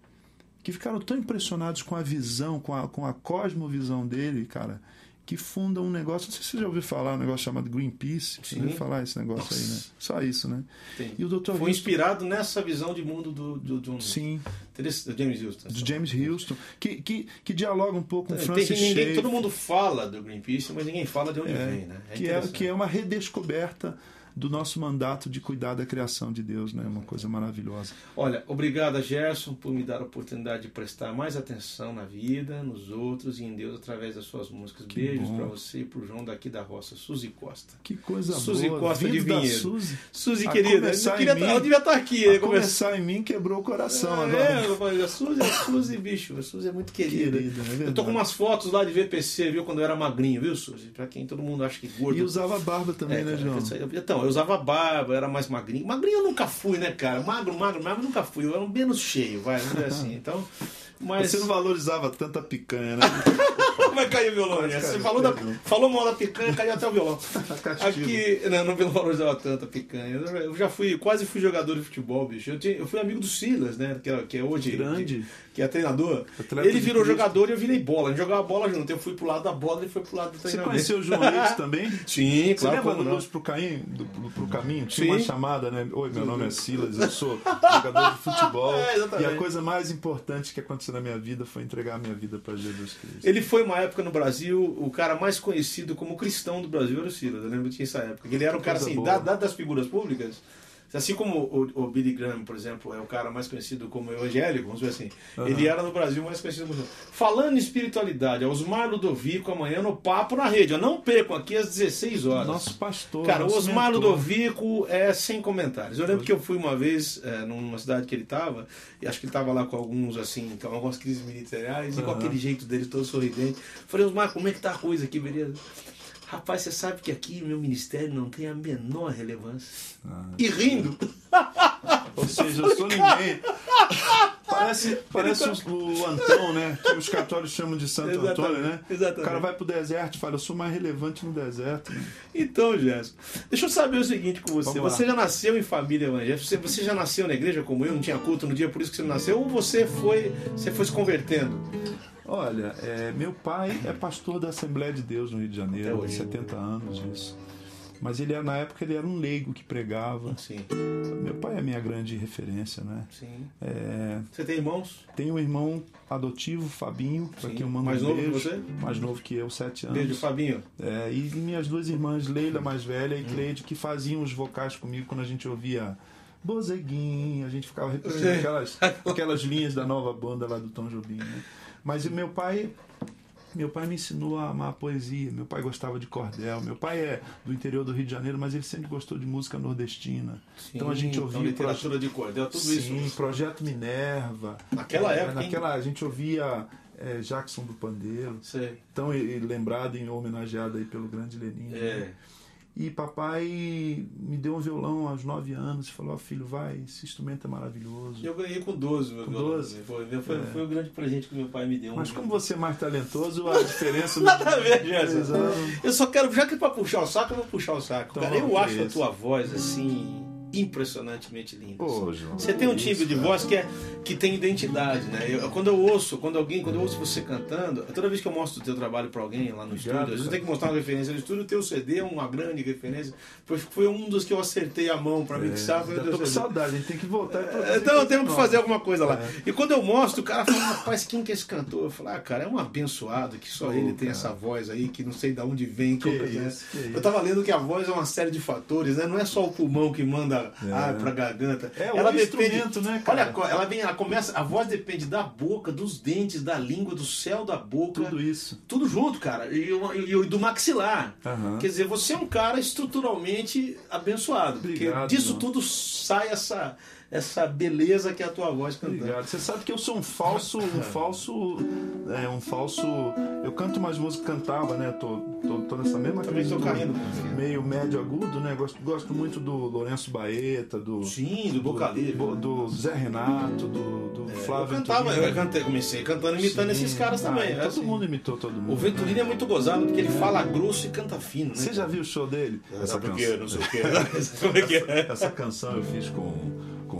S2: que ficaram tão impressionados com a visão, com a, com a cosmovisão dele, cara, que fundam um negócio. Não sei se você já ouviu falar um negócio chamado Greenpeace. Você
S1: Sim.
S2: ouviu falar esse negócio aí, né? Só isso, né?
S1: Tem.
S2: E o Dr.
S1: Foi
S2: Houston-
S1: inspirado nessa visão de mundo do, do, do,
S2: Sim,
S1: do James Houston.
S2: do James Houston, que, que, que dialoga um pouco com
S1: Tem,
S2: Francis
S1: ninguém,
S2: Schaeffer.
S1: todo mundo fala do Greenpeace, mas ninguém fala de onde
S2: É,
S1: vem, né? É
S2: que, é, que é uma redescoberta do nosso mandato de cuidar da criação de Deus, né? Uma coisa maravilhosa.
S1: Olha, obrigado, Gerson, por me dar a oportunidade de prestar mais atenção na vida, nos outros e em Deus através das suas músicas.
S2: Que
S1: Beijos para você e pro João daqui da roça, Suzy Costa.
S2: Que coisa
S1: Suzy
S2: boa.
S1: Costa de
S2: Vindo da
S1: Vinhedo.
S2: Suzy.
S1: Suzy, querida, eu, queria tá-
S2: mim-
S1: eu devia estar aqui.
S2: A?
S1: Começar-
S2: começar em mim quebrou o coração
S1: É,
S2: agora.
S1: eu falei, a Suzy, a Suzy, bicho, a Suzy é muito querida.
S2: Querida, é
S1: eu tô com umas fotos lá de VPC, viu, quando eu era magrinho, viu, Suzy? Pra quem todo mundo acha que gordo.
S2: E usava barba também,
S1: É,
S2: né,
S1: cara,
S2: João?
S1: eu- Eu usava barba, eu era mais magrinho. Magrinho eu nunca fui, né, cara? Magro, magro, magro eu nunca fui. Eu era um menos cheio, vai, vamos dizer assim. Então, mas.
S2: Você não valorizava tanta picanha, né?
S1: Vai cair o violão, né? Você falou, da... falou mal da picanha, caiu até o violão.
S2: Castigo.
S1: Aqui, não, não valorizava tanto a picanha. Eu já- Eu já fui, quase fui jogador de futebol, bicho. Eu, tinha- eu fui amigo do Silas, né? Que é, que é hoje.
S2: Grande.
S1: Que é treinador.
S2: Atleta
S1: ele virou jogador e eu virei bola. A gente jogava bola junto. Eu fui pro lado da bola e ele foi pro lado do
S2: Você
S1: treinamento.
S2: conheceu o João Leite também?
S1: Sim,
S2: Você
S1: claro.
S2: lembra
S1: como
S2: do. Luz pro Caminho? Do, pro- pro caminho? Tinha
S1: Sim.
S2: uma chamada, né? Oi, meu nome é Silas, eu sou jogador de futebol.
S1: É,
S2: e a coisa mais importante que aconteceu na minha vida foi entregar a minha vida para Jesus Cristo.
S1: Ele foi uma época no Brasil, o cara mais conhecido como cristão do Brasil era o Silas. Eu lembro que tinha essa época. Ele era o cara assim, da, da- das figuras públicas. Assim como o, o Billy Graham, por exemplo, é o cara mais conhecido como evangélico, vamos dizer assim.
S2: Aham.
S1: Ele era no Brasil mais conhecido como. Falando em espiritualidade, Osmar Ludovico amanhã no Papo na Rede. ó, Não percam aqui às 16 horas.
S2: Nosso pastor.
S1: Cara, o
S2: nosso
S1: Osmar
S2: mentor.
S1: Ludovico é sem comentários. Eu lembro que eu fui uma vez é, numa cidade que ele estava, e acho que ele estava lá com alguns, assim, com algumas crises militares, e com aquele jeito dele todo sorridente. Falei, Osmar, como é que tá a coisa aqui, beleza? Rapaz, você sabe que aqui meu ministério não tem a menor relevância.
S2: Ah.
S1: E rindo.
S2: Ou seja, eu sou ninguém. Parece, parece o, o Antão, né? Que os católicos chamam de Santo
S1: Exatamente,
S2: Antônio, né?
S1: exatamente.
S2: O cara vai pro deserto e fala, eu sou mais relevante no deserto. né?
S1: Então, Jéssica, deixa eu saber o seguinte com você. Você já nasceu em família evangélica? Você, você já nasceu na igreja como eu, não tinha culto no dia, por isso que você não nasceu? Ou você foi, você foi se convertendo?
S2: Olha, é, meu pai é pastor da Assembleia de Deus no Rio de Janeiro, há
S1: hoje.
S2: 70 anos isso. Mas ele na época ele era um leigo que pregava.
S1: Sim,
S2: Meu pai é a minha grande referência, né?
S1: sim.
S2: É,
S1: Você tem irmãos?
S2: tenho um irmão adotivo, Fabinho, para quem eu mando
S1: Mais
S2: um
S1: novo que
S2: beijo.
S1: você?
S2: Mais novo que eu, 7 anos.
S1: Beijo, Fabinho.
S2: É, e minhas duas irmãs, Leila, mais velha, e Cleide, que faziam os vocais comigo quando a gente ouvia Bozeguinha, a gente ficava repetindo aquelas, aquelas linhas da nova banda lá do Tom Jobim. Né? Mas meu pai. Meu pai me ensinou a amar a poesia, meu pai gostava de cordel. Meu pai é do interior do Rio de Janeiro, mas ele sempre gostou de música nordestina. então a gente ouvia.
S1: literatura de cordel, tudo
S2: Sim,
S1: isso.
S2: Projeto Minerva.
S1: Naquela
S2: É,
S1: época, hein?
S2: Naquela, a gente ouvia é, Jackson do Pandeiro
S1: Sei.
S2: tão e- e lembrado e homenageado aí pelo grande Lenin. né?
S1: É.
S2: E papai me deu um violão aos 9 anos e falou: ó, filho, vai, esse instrumento é maravilhoso.
S1: Eu ganhei com 12, meu
S2: Com
S1: violão.
S2: 12?
S1: Foi, foi,
S2: É.
S1: foi o grande presente que meu pai me deu.
S2: Mas
S1: Um-
S2: como você é mais talentoso, a diferença.
S1: Nada a ver, Gerson.
S2: Exato.
S1: Eu só quero, já que é pra puxar o saco, eu vou puxar o saco. Cara, eu acho a tua voz assim. Impressionantemente lindas.
S2: Ô, João,
S1: Você tem um
S2: que
S1: timbre
S2: isso,
S1: de voz que, é, que tem identidade, né? Eu- quando eu ouço, quando alguém, quando eu ouço você cantando, toda vez que eu mostro o teu trabalho pra alguém lá no
S2: Obrigado,
S1: estúdio, você tem que mostrar uma referência no estúdio, o teu CD é uma grande referência. Foi, foi um dos que eu acertei a mão pra mixar,
S2: É,
S1: teu
S2: tô com saudade, a gente tem que voltar e produzir
S1: Então eu tenho que fazer alguma coisa lá.
S2: É.
S1: E quando eu mostro, o cara fala, rapaz, quem que é esse cantor? Eu falo, ah, cara, é um abençoado que só
S2: Pô,
S1: ele tem
S2: cara.
S1: essa voz aí, que não sei de onde vem.
S2: Que
S1: como é.
S2: isso, que isso.
S1: Eu tava lendo que a voz é uma série de fatores, né? Não é só o pulmão que manda
S2: É.
S1: ar pra garganta.
S2: É, o instrumento, né, cara?
S1: Olha, ela vem, ela começa, a voz depende da boca, dos dentes, da língua, do céu da boca.
S2: Tudo isso.
S1: Tudo junto, cara. E, e e do maxilar.
S2: Aham.
S1: Quer dizer, você é um cara estruturalmente abençoado.
S2: Obrigado,
S1: porque disso
S2: João.
S1: tudo sai essa, essa beleza que é a tua voz cantando.
S2: Obrigado. Você sabe que eu sou um falso, um falso, é um falso. Eu canto mais música que cantava, né? Tô, tô, tô nessa mesma
S1: Também tô
S2: do-
S1: caindo.
S2: meio médio agudo, né? Gosto, gosto muito do Lourenço Baeta, do
S1: Sim, do Boca Livre.
S2: do, do Zé Renato, do, do
S1: É, eu
S2: Flávio
S1: cantava,
S2: Venturini.
S1: eu cantei, comecei cantando imitando
S2: Sim.
S1: esses caras também.
S2: Ah,
S1: é
S2: todo
S1: assim.
S2: mundo imitou todo mundo.
S1: O Venturini é muito gozado porque ele fala grosso e canta fino, né?
S2: Você já viu o show dele?
S1: Essa porque, não sei o que. É é?
S2: Essa canção eu fiz com,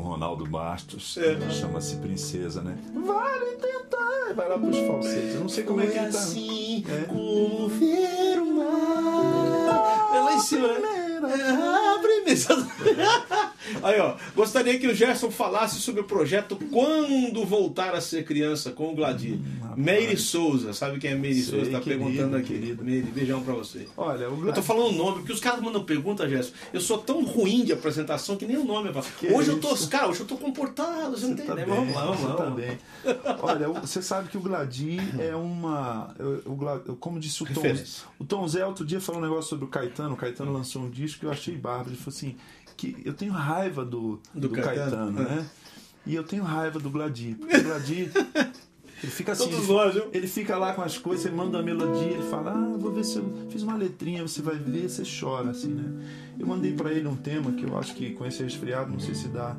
S2: Ronaldo Bastos,
S1: É.
S2: chama-se Princesa, né? Vale tentar, vai lá pros falsetes. Eu não sei como é que
S1: Foi
S2: ele tá.
S1: assim
S2: É.
S1: como ver o mar. É em cima, né? É, abre mesa. Aí, ó. Gostaria que o Gerson falasse sobre o projeto Quando Voltar a Ser Criança com o Gladir. Meire Souza, sabe quem é Meire
S2: Hum,
S1: Souza? Tá
S2: querido,
S1: perguntando aqui.
S2: querido.
S1: Meire, beijão pra você.
S2: Olha, o
S1: Eu tô falando o nome, porque os caras mandam pergunta, Gerson. Eu sou tão ruim de apresentação que nem o nome eu Hoje eu tô, cara, hoje eu tô comportado, você não tem
S2: Tá
S1: ideia. Mas Vamos lá, vamos
S2: você
S1: lá.
S2: tá bem. Olha, você sabe que o Gladir é uma. O, Gla- como disse o Tom. O Tom Zé outro dia falou um negócio sobre o Caetano. O Caetano lançou um disco que eu achei bárbaro. Ele falou assim: que eu tenho raiva do,
S1: Do
S2: do,
S1: Caetano.
S2: Caetano, né? E eu tenho raiva do Gladir. Porque o Gladir. Ele fica assim, ele,
S1: nós,
S2: ele fica lá com as coisas, você manda a melodia, ele fala, ah, vou ver se eu fiz uma letrinha, você vai ver, você chora, assim, né? Eu mandei pra ele um tema que eu acho que com esse resfriado, não sei se dá.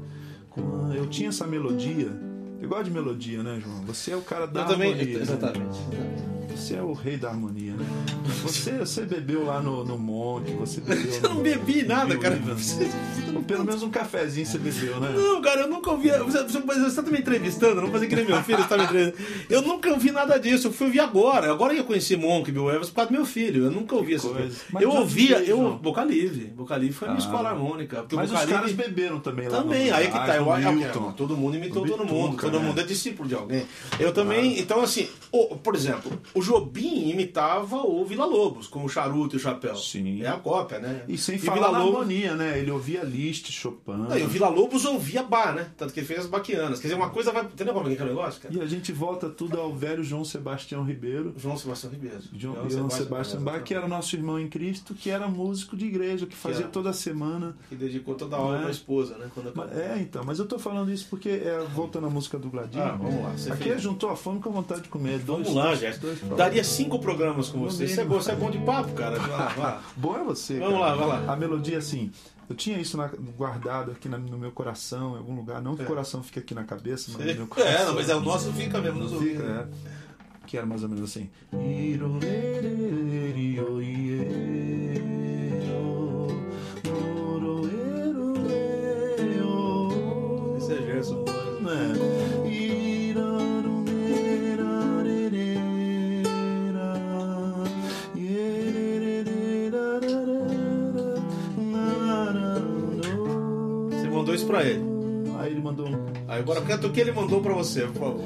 S2: Eu tinha essa melodia, eu gosto de melodia, né, João? Você é o cara da
S1: Eu também,
S2: harmonia. né?
S1: exatamente.
S2: Você é o rei da harmonia, né? Você, você bebeu lá no, no Monte, você bebeu.
S1: Eu não
S2: no-
S1: bebi nada, cara.
S2: River.
S1: Você-
S2: Pelo menos um cafezinho você bebeu, né?
S1: Não, cara, eu nunca ouvi. Você, você, você tá me entrevistando, não fazer que nem meu filho, você tá me entrevistando. Eu nunca ouvi nada disso, eu fui ouvir agora. Agora eu conheci Monk Bill Evans por causa do meu filho. Eu nunca ouvi essas
S2: coisa.
S1: coisas.
S2: Mas
S1: Eu ouvia,
S2: vi,
S1: eu.
S2: João.
S1: Boca Livre. Boca Livre foi a minha
S2: Ah.
S1: escola harmônica.
S2: Mas
S1: Boca
S2: os caras
S1: Livre.
S2: beberam também lá
S1: Também,
S2: no
S1: aí que tá. Eu,
S2: Milton.
S1: todo mundo imitou todo mundo. Todo
S2: né?
S1: mundo é discípulo de alguém. Eu também. Então, assim, por exemplo, o Jobim imitava o Vila Lobos, com o charuto e o chapéu.
S2: Sim.
S1: É a cópia, né?
S2: E sem
S1: E
S2: falar
S1: Vila Lobos-
S2: harmonia, né? Ele ouvia Liszt, Chopin.
S1: Não, e o Vila Lobos ouvia bar, né? Tanto que ele fez as baquianas. Quer dizer, uma coisa vai. Entendeu como é que é o negócio, cara?
S2: E a gente volta tudo ao velho João Sebastião Ribeiro.
S1: João Sebastião Ribeiro.
S2: João, João Sebastião Bach, que era nosso irmão em Cristo, que era músico de igreja, que fazia
S1: era.
S2: toda semana.
S1: Que dedicou toda a hora
S2: Não é?
S1: pra esposa, né? Quando
S2: É, então, mas eu tô falando isso porque, é, voltando à música do Gladinho,
S1: Ah, vamos lá.
S2: Aqui
S1: fez-
S2: juntou a fome com a vontade de comer.
S1: Vamos
S2: Dois-
S1: lá,
S2: dois-
S1: Jéssica. Daria cinco programas com você. Você é, bom, você é bom de papo, cara. Vai vai.
S2: Bom é você.
S1: Vamos
S2: cara.
S1: lá, vai lá.
S2: A melodia, assim, eu tinha isso na- guardado aqui na- no meu coração, em algum lugar. Não que
S1: É.
S2: o coração fique aqui na cabeça, mas no meu coração.
S1: É, não, mas é o nosso fica mesmo nos ouvidos.
S2: Fica, é. Que era mais ou menos assim.
S1: Esse é Gerson. Você mandou pra ele.
S2: Aí ele mandou um.
S1: Aí agora canta o que ele mandou pra você, por favor.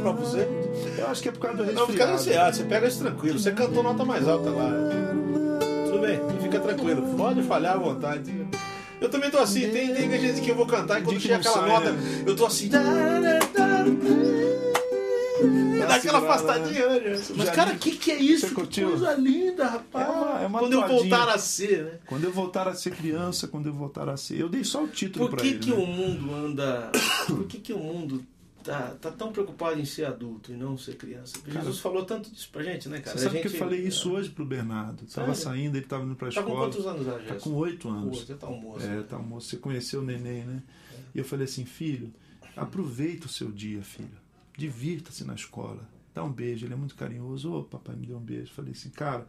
S1: Pra você?
S2: Eu acho que é por causa do
S1: Não, fica
S2: resfriado.
S1: ansiado, você pega isso tranquilo. Você cantou nota mais alta lá. Tudo bem, fica tranquilo. Pode falhar à vontade. Eu também tô assim, tem, tem gente que eu vou cantar e quando
S2: que
S1: chega aquela
S2: sai,
S1: nota,
S2: né?
S1: eu tô assim. Dá aquela
S2: segurada,
S1: afastadinha, né? Mas,
S2: Já
S1: cara, o que, que é isso? Que
S2: curtiu?
S1: coisa linda, rapaz.
S2: É uma- é uma
S1: quando eu voltar a ser, né?
S2: Quando eu voltar a ser criança, quando eu voltar a ser. Eu dei só o título
S1: Por
S2: pra
S1: que,
S2: ele.
S1: que
S2: né?
S1: o mundo anda. Por que, que o mundo tá, tá tão preocupado em ser adulto e não ser criança?
S2: Cara,
S1: Jesus falou tanto disso pra gente, né, cara?
S2: Você sabe
S1: a
S2: que
S1: gente,
S2: eu falei isso hoje pro Bernardo. Tava
S1: Sério?
S2: saindo, ele tava indo pra
S1: Tá com
S2: escola.
S1: quantos anos já,
S2: Tá
S1: Gerson?
S2: com oito anos.
S1: Você tá um moço.
S2: É, tá moço. Você conheceu o neném, né? E eu falei assim, filho, aproveita o seu dia, filho. Divirta-se na escola. Dá um beijo. Ele é muito carinhoso. Ô, papai me deu um beijo. Falei assim, cara,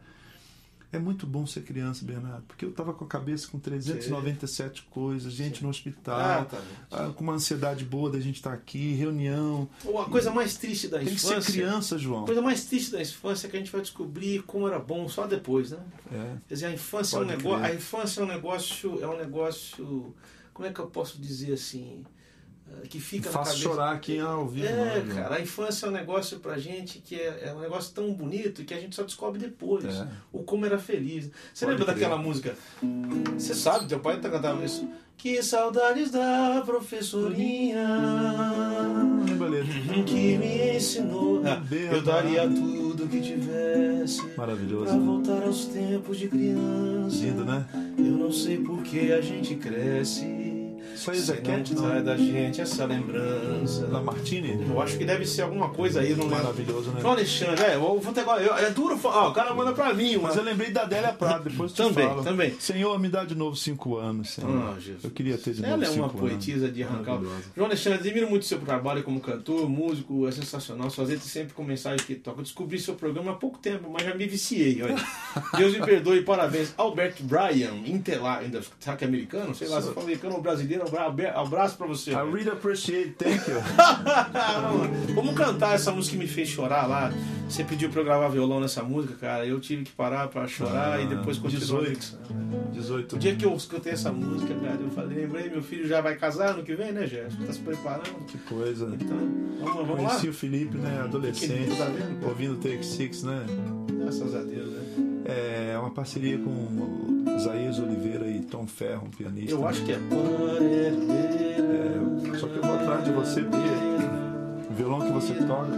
S2: é muito bom ser criança, Bernardo. Porque eu tava com a cabeça com 397 coisas, gente no
S1: Ah,
S2: hospital,
S1: tá bem.
S2: ah, com uma ansiedade boa da gente estar aqui, reunião.
S1: A coisa mais triste da
S2: Tem que
S1: infância.
S2: ser criança, João.
S1: A coisa mais triste da infância é que a gente vai descobrir como era bom só depois, né?
S2: É.
S1: Quer dizer, a infância é um negócio. A infância é um negócio. É um negócio. Como é que eu posso dizer assim? Eh, Que fica na
S2: Faço
S1: cabeça.
S2: chorar aqui ao vivo.
S1: É,
S2: né,
S1: cara, a infância é um negócio pra gente que é, é um negócio tão bonito que a gente só descobre depois.
S2: É.
S1: O como era feliz. Você
S2: Pode
S1: lembra
S2: crer.
S1: daquela música? Você sabe, teu pai tá cantando isso. Que saudades da professorinha
S2: ali?
S1: que me ensinou. Ah, Eu daria tudo que tivesse pra
S2: Maravilhoso.
S1: voltar aos tempos de criança.
S2: Lindo, né?
S1: Eu não sei por que a gente cresce.
S2: Isso aí é
S1: Se
S2: Zequete,
S1: não sai da gente essa lembrança.
S2: Lamartine?
S1: Eu acho que deve ser alguma coisa aí, não lembro.
S2: Maravilhoso, né?
S1: João Alexandre, é, eu vou ter agora. eu- É duro falar. ó, o cara manda pra mim,
S2: Mas
S1: mas.
S2: eu lembrei da Adélia Prado, depois eu te
S1: Também,
S2: falo.
S1: também.
S2: Senhor, me dá de novo cinco anos, Senhor.
S1: Ah, Jesus.
S2: Eu queria ter de novo
S1: Ela é
S2: cinco
S1: uma
S2: anos.
S1: poetisa de arrancar. João Alexandre, admiro muito o seu trabalho como cantor, músico, é sensacional. Suas letras sempre com mensagem que toca. Eu descobri seu programa há pouco tempo, mas já me viciei, olha. Deus me perdoe e parabéns. Albert Bryan, Intelar, ainda será que é americano? Sei lá, se for americano ou brasileiro, um abraço pra você.
S2: I really appreciate, thank you.
S1: Vamos cantar essa música que me fez chorar lá. Você pediu pra eu gravar violão nessa música, cara. Eu tive que parar pra chorar
S2: Ah,
S1: e depois continuar.
S2: 18. 18.
S1: O dia que eu escutei essa música, cara, eu falei, lembrei, meu filho já vai casar no que vem, né, Gerson? Tá se preparando.
S2: Que coisa.
S1: Então, vamos, vamos lá?
S2: Conheci o Felipe, né? Adolescente,
S1: Tá vendo?
S2: ouvindo Take Six, né?
S1: Graças a Deus, né?
S2: É uma parceria com Isaías Oliveira e Tom Ferro, um pianista.
S1: Eu acho que é.
S2: É, só que eu vou atrás de você, porque o violão que você toca.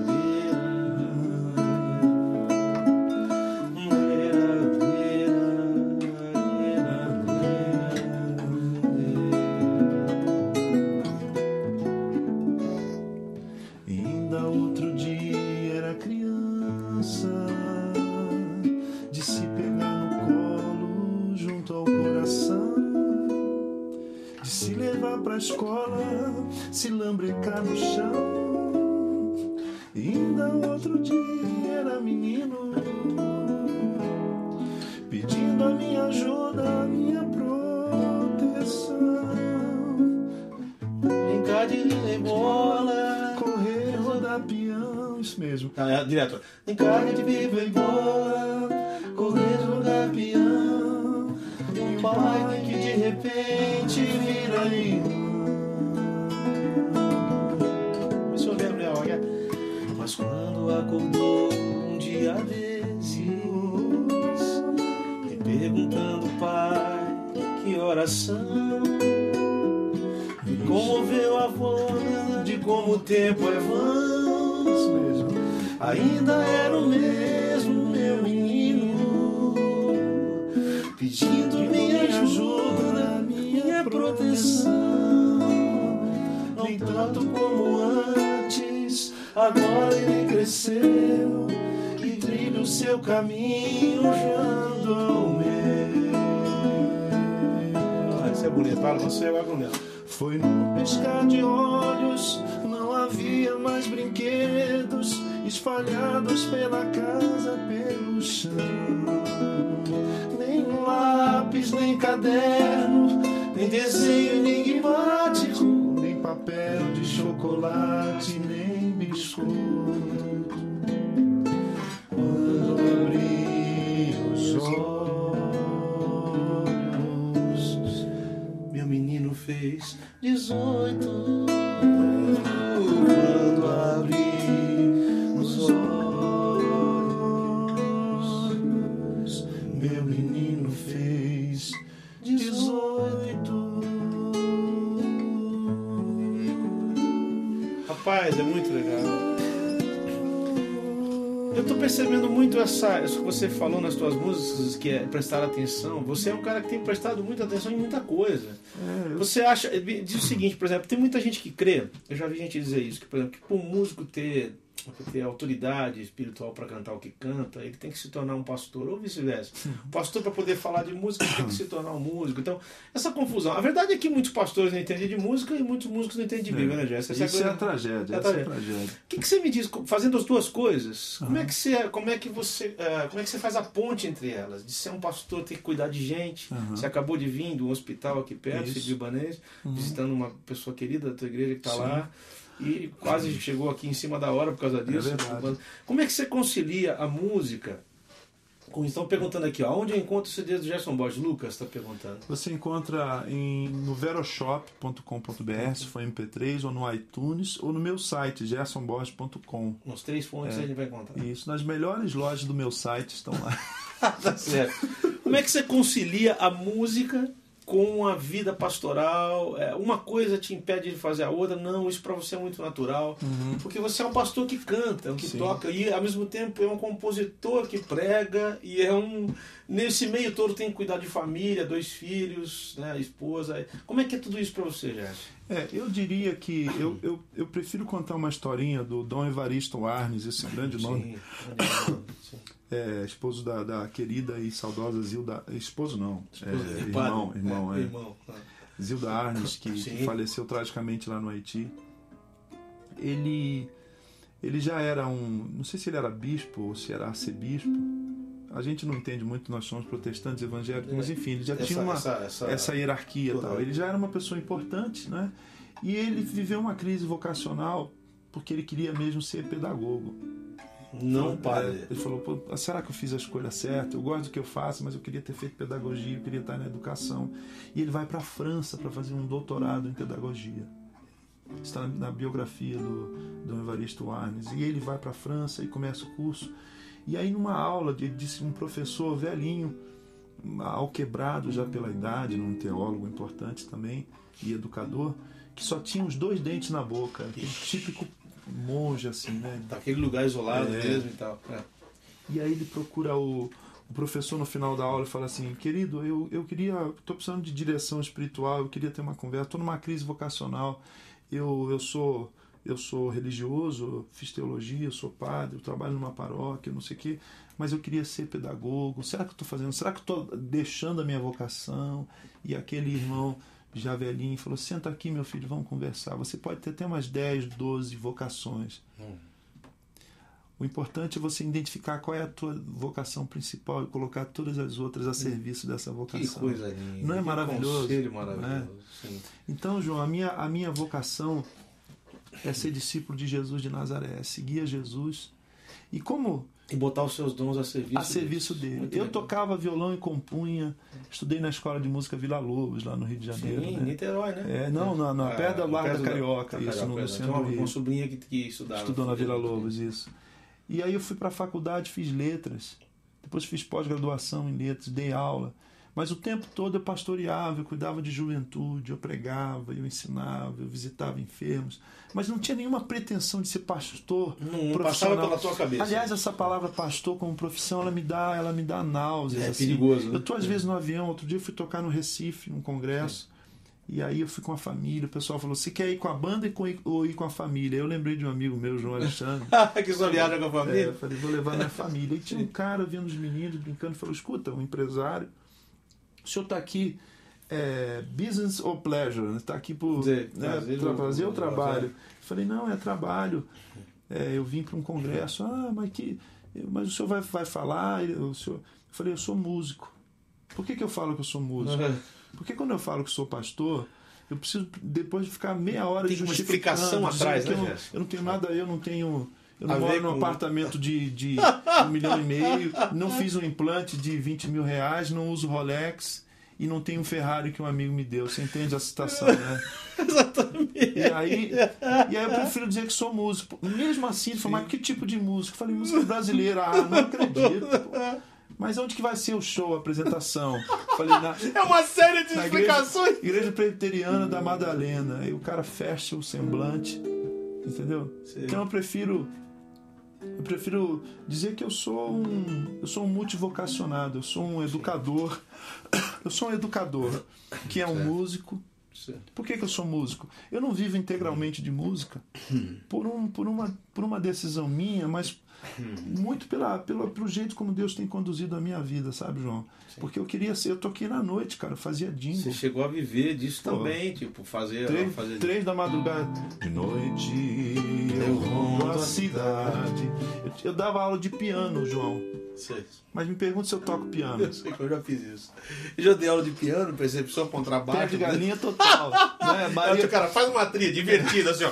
S2: Escola, se lambrecar no chão. Ainda outro dia era menino pedindo a minha ajuda, a minha proteção.
S1: Brincar de bola.
S2: Correr, rodar peão, isso mesmo.
S1: Ah, é, direto. Brincar de viver Ainda era o mesmo meu menino, pedindo minha ajuda, minha proteção. Nem tanto como antes, agora ele cresceu e trilha o seu caminho nem você falou nas suas músicas, que é prestar atenção. Você é um cara que tem prestado muita atenção em muita coisa.
S2: É, eu-
S1: Você acha. Diz o seguinte, por exemplo, tem muita gente que crê, eu já vi gente dizer isso, que, por exemplo, que um músico ter, ter autoridade espiritual para cantar o que canta, ele tem que se tornar um pastor, ou vice-versa. O pastor, para poder falar de música, tem que se tornar um músico. Então, essa confusão. A verdade é que muitos pastores não entendem de música e muitos músicos não entendem de Bíblia, né, Jéssica? Essa
S2: Isso é a tragédia,
S1: É a
S2: é
S1: tragédia. o que, que você me diz, fazendo as duas coisas, como é que você, como é que você, como é que você faz a ponte entre elas? De ser um pastor, ter que cuidar de gente.
S2: Aham.
S1: Você acabou de vir de um hospital aqui perto. Cid Libanês, visitando uma pessoa querida da tua igreja que está lá. E quase chegou aqui em cima da hora por causa disso.
S2: verdade.
S1: Como é que você concilia a música? Estão perguntando aqui, ó, onde eu encontro o CD do Gerson Borges? Lucas está perguntando.
S2: Você encontra em, no veroshop.com.br, se for MP3, ou no iTunes, ou no meu site, gersonborges.com.
S1: Nos três fontes a gente vai encontrar.
S2: Isso, nas melhores lojas do meu site estão lá.
S1: tá certo. Como é que você concilia a música com a vida pastoral? É, uma coisa te impede de fazer a outra? Não, isso para você é muito natural. Porque você é um pastor que canta, que
S2: Sim.
S1: toca, e ao mesmo tempo é um compositor que prega, e é um. Nesse meio todo tem que cuidar de família, dois filhos, né, esposa. Como é que é tudo isso para você, Gerson?
S2: É, eu diria que eu, eu, eu prefiro contar uma historinha do Dom Evaristo Arnes, esse grande nome,
S1: Sim. Sim.
S2: É, esposo da, da querida e saudosa Zilda. Esposo não,
S1: Esposa,
S2: é,
S1: é
S2: irmão,
S1: padre.
S2: irmão,
S1: É,
S2: é.
S1: irmão, tá.
S2: Zilda Arnes, que, que faleceu tragicamente lá no Haiti. Ele, ele já era um. Não sei se ele era bispo ou se era arcebispo. A gente não entende muito, nós somos protestantes evangélicos, mas enfim, ele já
S1: Essa-
S2: tinha uma,
S1: essa- essa-
S2: essa hierarquia tal. Ele já era uma pessoa importante, né? E ele viveu uma crise vocacional porque ele queria mesmo ser pedagogo.
S1: Não
S2: É,
S1: padre.
S2: ele falou, será que eu fiz a escolha certa? Eu gosto do que eu faço, mas eu queria ter feito pedagogia, eu queria estar na educação. E ele vai para a França para fazer um doutorado em pedagogia. Está na, na biografia do, do Evaristo Arnes. E ele vai para a França e começa o curso. E aí, numa aula, ele disse um professor velhinho, ao quebrado já pela idade, um teólogo importante também, e educador, que só tinha os dois dentes na boca, aquele típico monge assim, né?
S1: Daquele lugar isolado
S2: É.
S1: mesmo e tal. É.
S2: E aí ele procura o, o professor no final da aula e fala assim, querido, eu, eu queria, estou precisando de direção espiritual, eu queria ter uma conversa, estou numa crise vocacional, eu, eu sou eu sou religioso, fiz teologia, sou padre, eu trabalho numa paróquia, não sei o quê, mas eu queria ser pedagogo, será que eu estou fazendo, será que estou deixando a minha vocação? E aquele irmão já velhinho falou, senta aqui meu filho, vamos conversar, você pode ter até umas 10, 12 vocações, o importante é você identificar qual é a tua vocação principal e colocar todas as outras a serviço dessa
S1: Que
S2: vocação.
S1: coisa linda.
S2: Não é
S1: que
S2: maravilhoso?
S1: Conselho maravilhoso. Sim.
S2: Então, João, a minha, a minha vocação é ser discípulo de Jesus de Nazaré, é seguir a Jesus. E como
S1: E botar os seus dons a serviço
S2: a serviço dele.
S1: Muito
S2: Eu
S1: legal.
S2: tocava violão e compunha, estudei na escola de música Vila Lobos, lá no Rio de Janeiro.
S1: Sim,
S2: né?
S1: Niterói, né?
S2: É, não, na, na,
S1: Ah,
S2: perto da Larga da Carioca,
S1: da-
S2: isso,
S1: Carioca,
S2: no, centro
S1: uma, uma sobrinha que, que estudava.
S2: Estudou na Vila Lobos, isso. E aí eu fui para a faculdade, fiz letras. Depois fiz pós-graduação em letras, dei aula. Mas o tempo todo eu pastoreava, eu cuidava de juventude, eu pregava, eu ensinava, eu visitava enfermos. Mas não tinha nenhuma pretensão de ser pastor
S1: Não, não
S2: profissional.
S1: passava pela tua cabeça.
S2: Aliás, essa palavra pastor como profissão, ela me dá, ela me dá náuseas.
S1: É
S2: assim.
S1: perigoso, né?
S2: Eu tô às vezes no avião, outro dia eu fui tocar no Recife, num congresso. E aí eu fui com a família, o pessoal falou: você quer ir com a banda ou ir com a família? Eu lembrei de um amigo meu, João Alexandre.
S1: que só viaja com a
S2: É,
S1: família.
S2: eu falei, vou levar minha família. E tinha um cara vendo os meninos brincando, falou: escuta, um empresário, o senhor está aqui é, business or pleasure? Está aqui por
S1: Dizer,
S2: né,
S1: prazer
S2: pra
S1: ou-
S2: fazer ou trabalho? Eu falei, não, é trabalho. É, eu vim para um congresso, ah, mas que. Mas o senhor vai, vai falar? O senhor... Eu falei, eu sou músico. Por que, que eu falo que eu sou músico? Porque quando eu falo que sou pastor, eu preciso depois de ficar meia hora
S1: Tem explicação
S2: dizendo
S1: atrás, né,
S2: eu, eu não tenho nada, eu não tenho. Eu não moro num
S1: com-
S2: apartamento de, de um milhão e meio, não fiz um implante de 20 mil reais, não uso Rolex e não tenho um Ferrari que um amigo me deu. Você entende a citação, né?
S1: Exatamente.
S2: E aí, e aí eu prefiro dizer que sou músico. Mesmo assim, ele falou, mas que tipo de música? Eu falei, música brasileira. Ah, não acredito. pô. Mas onde que vai ser o show, a apresentação? Falei, na,
S1: É uma série de explicações.
S2: igreja, igreja Presbiteriana da Madalena. Aí o cara fecha o semblante Entendeu?
S1: Sei.
S2: Então eu prefiro eu prefiro dizer que eu sou um eu sou um multivocacionado, eu sou um educador. Eu sou um educador que é um
S1: Certo.
S2: músico.
S1: Certo.
S2: Por que, que eu sou músico? Eu não vivo integralmente de música por, um, por, uma, por uma decisão minha, mas muito pela, pela, pelo jeito como Deus tem conduzido a minha vida, sabe, João? Porque eu queria ser, eu toquei na noite, cara, eu fazia
S1: Você
S2: jingle.
S1: chegou a viver disso
S2: Pô.
S1: também, tipo, fazer.
S2: Três,
S1: fazer...
S2: três da madrugada. De noite eu rondo a cidade. Eu, eu dava aula de piano, João.
S1: Sei.
S2: Mas me pergunta se eu toco piano.
S1: Eu sei que eu já fiz isso. Eu já dei aula de piano, percepção,
S2: Pé
S1: contrabaixo.
S2: de galinha total. né?
S1: Maria... Cara, faz uma trilha divertida assim, ó.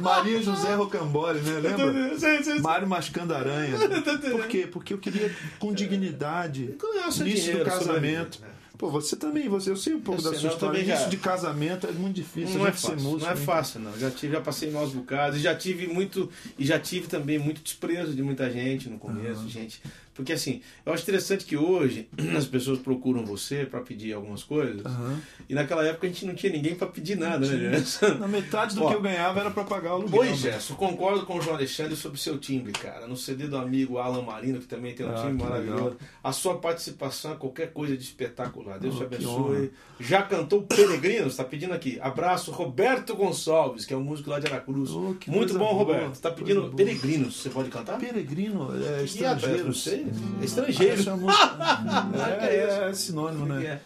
S2: Maria José Rocambole, né? Lembra?
S1: Sei.
S2: Mário mascando aranha. Por quê? Porque eu queria com dignidade.
S1: Ganhar seu
S2: Início
S1: dinheiro,
S2: do casamento.
S1: né?
S2: Pô, você também, você, eu sei um pouco
S1: Eu
S2: da
S1: sei,
S2: sua
S1: não,
S2: história.
S1: também já-
S2: de casamento é muito difícil.
S1: Não é fácil,
S2: músico,
S1: não é fácil, não. Já tive, já passei maus bocados, e já tive muito e já tive também muito desprezo de muita gente no começo, gente. Porque assim, eu acho interessante que hoje as pessoas procuram você para pedir algumas coisas,
S2: Aham.
S1: e naquela época a gente não tinha ninguém para pedir nada, né? Gerson?
S2: Na metade do
S1: Ó.
S2: que eu ganhava era pra pagar o aluguel.
S1: Pois,
S2: né?
S1: Gerson, concordo com o João Alexandre sobre o seu timbre, cara. No CD do amigo Alan Marino, que também tem um
S2: Ah,
S1: time maravilhoso.
S2: legal.
S1: A sua participação é qualquer coisa de espetacular. Deus
S2: Oh,
S1: te abençoe. Já cantou Peregrinos, está pedindo aqui. Abraço, Roberto Gonçalves, que é um músico lá de Aracruz.
S2: Oh,
S1: Muito bom,
S2: boa,
S1: Roberto. Está pedindo
S2: boa.
S1: Peregrinos. Você pode cantar?
S2: Peregrino é
S1: é,
S2: estrangeiro.
S1: não sei. É estrangeiro.
S2: Essa é, música-
S1: Que
S2: é,
S1: é
S2: é sinônimo, né?
S1: é?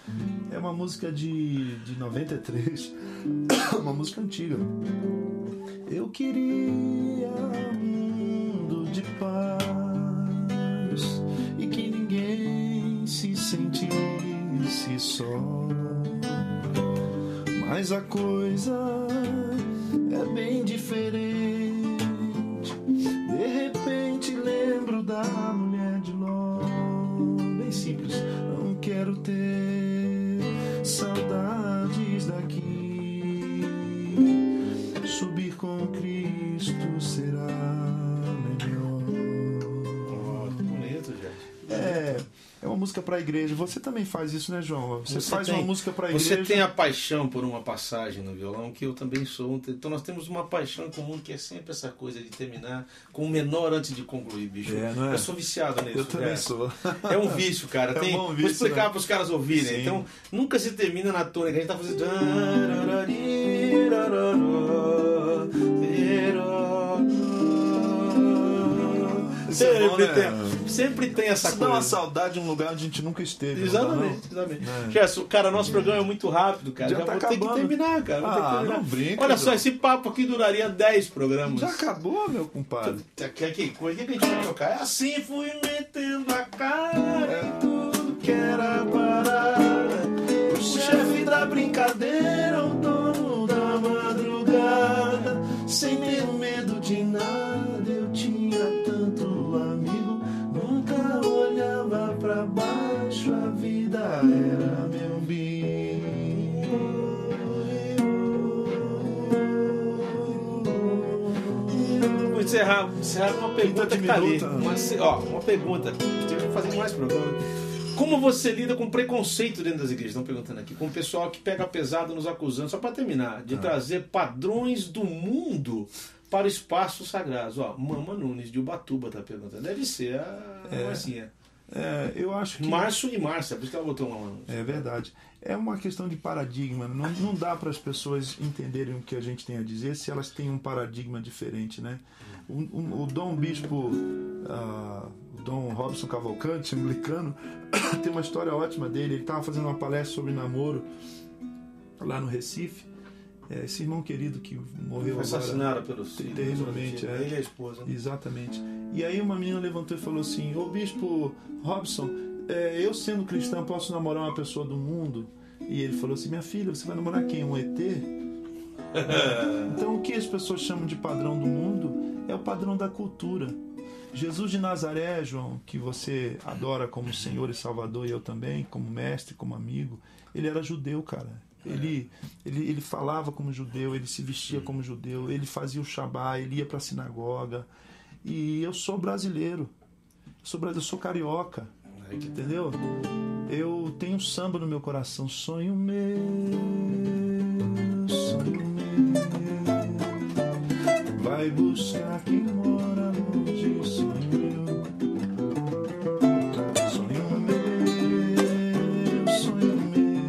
S2: É uma música de, de 93. uma música antiga. Eu queria um mundo de paz e que ninguém se sentisse só. Mas a coisa é bem diferente. De repente lembro da. Bem simples, não quero ter saudades daqui. Subir com Cristo será melhor.
S1: Que bonito, gente.
S2: É, é uma música para a igreja. Você também faz isso, né, João? Você, faz
S1: tem-
S2: uma música para a
S1: Você
S2: igreja.
S1: tem a paixão por uma passagem no violão, que eu também sou. Então nós temos uma paixão em comum, que é sempre essa coisa de terminar com o menor antes de concluir, bicho.
S2: É, não é?
S1: Eu sou viciado nisso.
S2: Eu também
S1: é.
S2: sou.
S1: É um vício, cara.
S2: É um
S1: Tem,
S2: bom
S1: vou
S2: vício,
S1: explicar
S2: né?
S1: para os caras ouvirem.
S2: Sim.
S1: Então, nunca se termina na tônica. A gente tá fazendo.
S2: É bom,
S1: Sempre
S2: né?
S1: tem, sempre tem essa
S2: Isso dá uma
S1: coisa.
S2: saudade de um lugar onde a gente nunca esteve.
S1: Exatamente, exatamente.
S2: É.
S1: Gerson, cara, nosso programa é muito rápido, cara.
S2: Já
S1: Já,
S2: tá
S1: vou ter que
S2: acabando.
S1: terminar, cara. Vou ter que
S2: Ah,
S1: terminar.
S2: não brinca,
S1: Olha só,
S2: João.
S1: esse papo aqui duraria 10 programas.
S2: Já acabou, meu compadre.
S1: Que, que, coisa que a gente vai tocar? É assim fui metendo a cara em tudo que era parada. O chefe da brincadeira, o dono encerrar, com uma pergunta que tá ali.
S2: diminuta.
S1: Uma, ó, uma pergunta. Tive que fazer mais programa. Como você lida com preconceito dentro das igrejas? Estão perguntando aqui. Com o pessoal que pega pesado nos acusando, só para terminar, de trazer padrões do mundo para espaços sagrados. Ó, Mama Nunes de Ubatuba tá perguntando. Deve ser a
S2: É.
S1: Marcinha.
S2: É, eu acho que.
S1: Márcio e Márcia, por isso que ela botou uma Nunes.
S2: É verdade. É uma questão de paradigma. Não, não dá para as pessoas entenderem o que a gente tem a dizer se elas têm um paradigma diferente, né? O, o- o Dom Bispo, ah, o Dom Robson Cavalcante, anglicano, tem uma história ótima dele. Ele estava fazendo uma palestra sobre namoro lá no Recife. É, esse irmão querido que morreu
S1: Foi
S2: agora.
S1: assassinada pelos
S2: terrivelmente, é.
S1: Ele e a esposa. né?
S2: Exatamente. E aí uma menina levantou e falou assim: Ô bispo Robson, é, eu sendo cristão posso namorar uma pessoa do mundo? E ele falou assim: Minha filha, você vai namorar quem? Um ET? Então o que as pessoas chamam de padrão do mundo é o padrão da cultura. Jesus de Nazaré, João, que você adora como Senhor e Salvador e eu também, como mestre, como amigo, ele era judeu, cara. Ele, ele, ele falava como judeu, ele se vestia como judeu, ele fazia o Shabá, ele ia para a sinagoga. E eu sou brasileiro, eu sou, brasileiro, eu sou carioca, entendeu? Eu tenho samba no meu coração, sonho meu. Vai buscar quem mora longe, sonho meu. Sonho meu, sonho meu.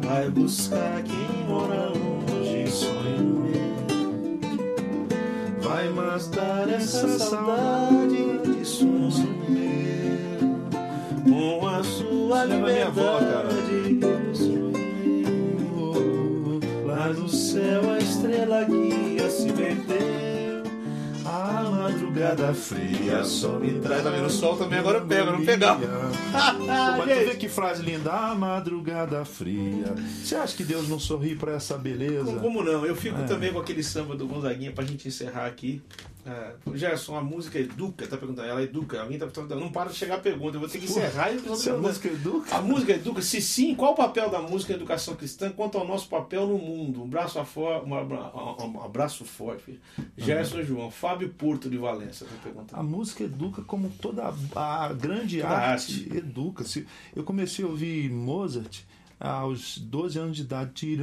S1: Vai buscar quem mora longe, sonho meu.
S2: Vai matar
S1: Essa
S2: essa
S1: saudade de sonho meu. Com a sua
S2: Leva minha avó, cara.
S1: liberdade. Lá no céu
S2: madrugada fria só me traz.
S1: Tá vendo? O sol também agora pega, não pegava.
S2: Pô, mas tu vê que frase linda. A madrugada fria. Você acha que Deus não sorri pra essa beleza?
S1: Como, como não? Eu fico
S2: É.
S1: também com aquele samba do Gonzaguinha pra gente encerrar aqui. É, Gerson, a música educa, tá perguntando, ela educa, alguém tá perguntando, não para de chegar a pergunta, eu vou ter que encerrar e
S2: Se a música educa.
S1: A música educa, se sim, qual o papel da música na educação cristã quanto ao nosso papel no mundo? Um abraço, a for, um abra- um abraço forte. Gerson e João, Fábio Porto de Valença, tá perguntando.
S2: A música educa como toda a, grande
S1: Toda
S2: arte, educa. Se- Eu comecei a ouvir Mozart aos 12 anos de idade. E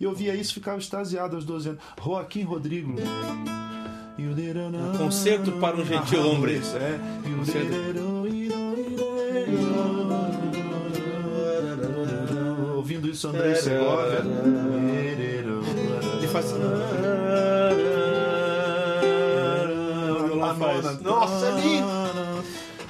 S2: eu ouvia isso e ficava extasiado aos 12 anos. Joaquim Rodrigo.
S1: Um concerto para um gentil hombres.
S2: É. Ouvindo isso, André Segovia.
S1: Ele faz. O violão faz. Nossa, é lindo!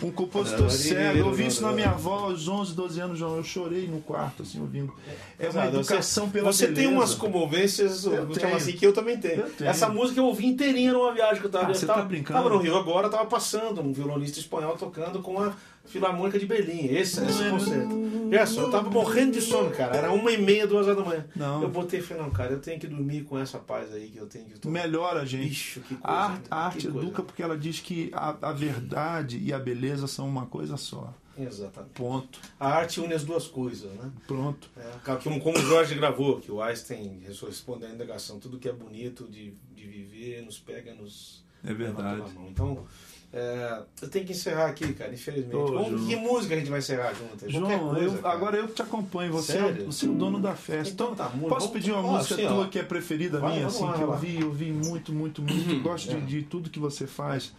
S2: Um compositor cego, eu ouvi isso na minha avó aos 11, 12 anos, João. Eu chorei no quarto, assim, ouvindo. É uma educação
S1: você,
S2: pela
S1: Você tem
S2: beleza.
S1: umas comovências, assim, que eu também tenho.
S2: Eu tenho.
S1: Essa música eu ouvi inteirinha numa viagem que eu tava.
S2: Ah,
S1: eu
S2: você
S1: tava,
S2: tá brincando?
S1: tava no Rio agora, tava passando um violonista espanhol tocando com a Filarmônica de Berlim. Esse, esse concerto. Gerson, eu tava morrendo de sono, cara. Era uma e meia, duas horas da manhã.
S2: Não.
S1: Eu botei e falei, não, cara, eu tenho que dormir com essa paz aí que eu tenho que.
S2: Melhora, gente.
S1: Bicho, que coisa.
S2: A arte, a arte
S1: que coisa.
S2: educa porque ela diz que a, a verdade e a beleza são uma coisa só.
S1: Exatamente.
S2: Ponto.
S1: A arte une as duas coisas, né?
S2: Pronto.
S1: É, como, como o Jorge gravou, que o Einstein respondendo a indagação, tudo que é bonito de, de viver nos pega, nos
S2: É verdade.
S1: Então, é, eu tenho que encerrar aqui, cara, infelizmente.
S2: Ô,
S1: Como- que música a gente vai encerrar junto? Qualquer
S2: João,
S1: coisa,
S2: eu- agora eu que te acompanho. Você é, o- você é o dono da festa.
S1: Então tá,
S2: posso pedir uma
S1: ó,
S2: música
S1: assim, ó.
S2: tua que é preferida
S1: Vai,
S2: minha, assim,
S1: lá,
S2: que eu ouvi, eu ouvi muito, muito, muito. Eu gosto
S1: É.
S2: de, de tudo que você faz.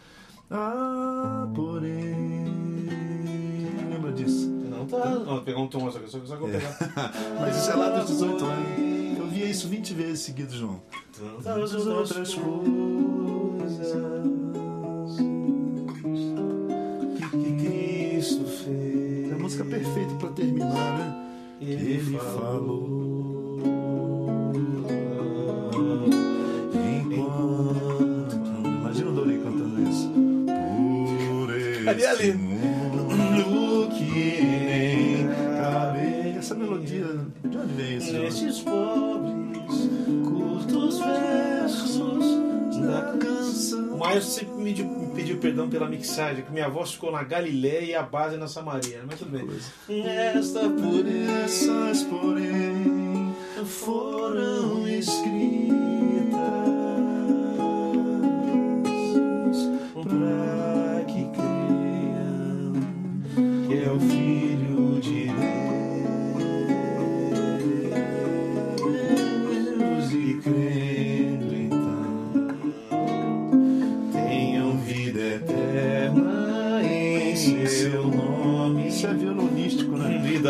S2: Ah, porém. Lembra disso?
S1: Não tá. Não, pegar um tom só que só eu vou pegar.
S2: Mas isso é lá dos 18 anos. Eu via isso 20 vezes seguido, João.
S1: Tantas outras coisas que Cristo fez.
S2: É a música perfeita pra terminar, né?
S1: Ele falou.
S2: Enquanto. Imagina o Dori cantando isso. Por esse
S1: Ali, ali.
S2: mundo que nem cabe. Essa melodia, de onde vem isso?
S1: Nesses pobres, curtos versos da canção. Maio sempre me pediu, perdão pela mixagem, que minha voz ficou na Galileia e a base na Samaria. Mas tudo bem. Esta pureza
S2: Essas, porém,
S1: foram escritas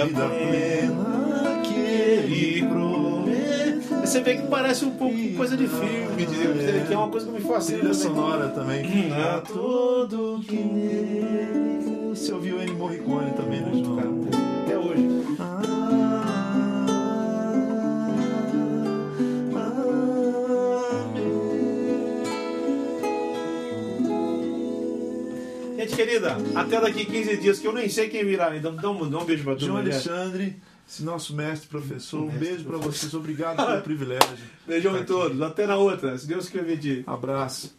S1: Vida plena que ele promete. Você vê que parece um pouco coisa de filme, de- que é uma coisa que me fascina.
S2: Trilha sonora também.
S1: A todo que nele.
S2: Você ouviu Ennio Morricone também, né, João?
S1: Até hoje. Querida, até daqui 15 dias, que eu nem sei quem virá ainda. Dá um, dá um beijo pra
S2: João
S1: turma. né?
S2: Alexandre, esse nosso mestre professor, um
S1: Mestre
S2: beijo pra
S1: professor.
S2: vocês. Obrigado pelo privilégio.
S1: Beijão
S2: Tá
S1: em
S2: aqui.
S1: todos. Até na outra, se Deus permitir.
S2: Abraço.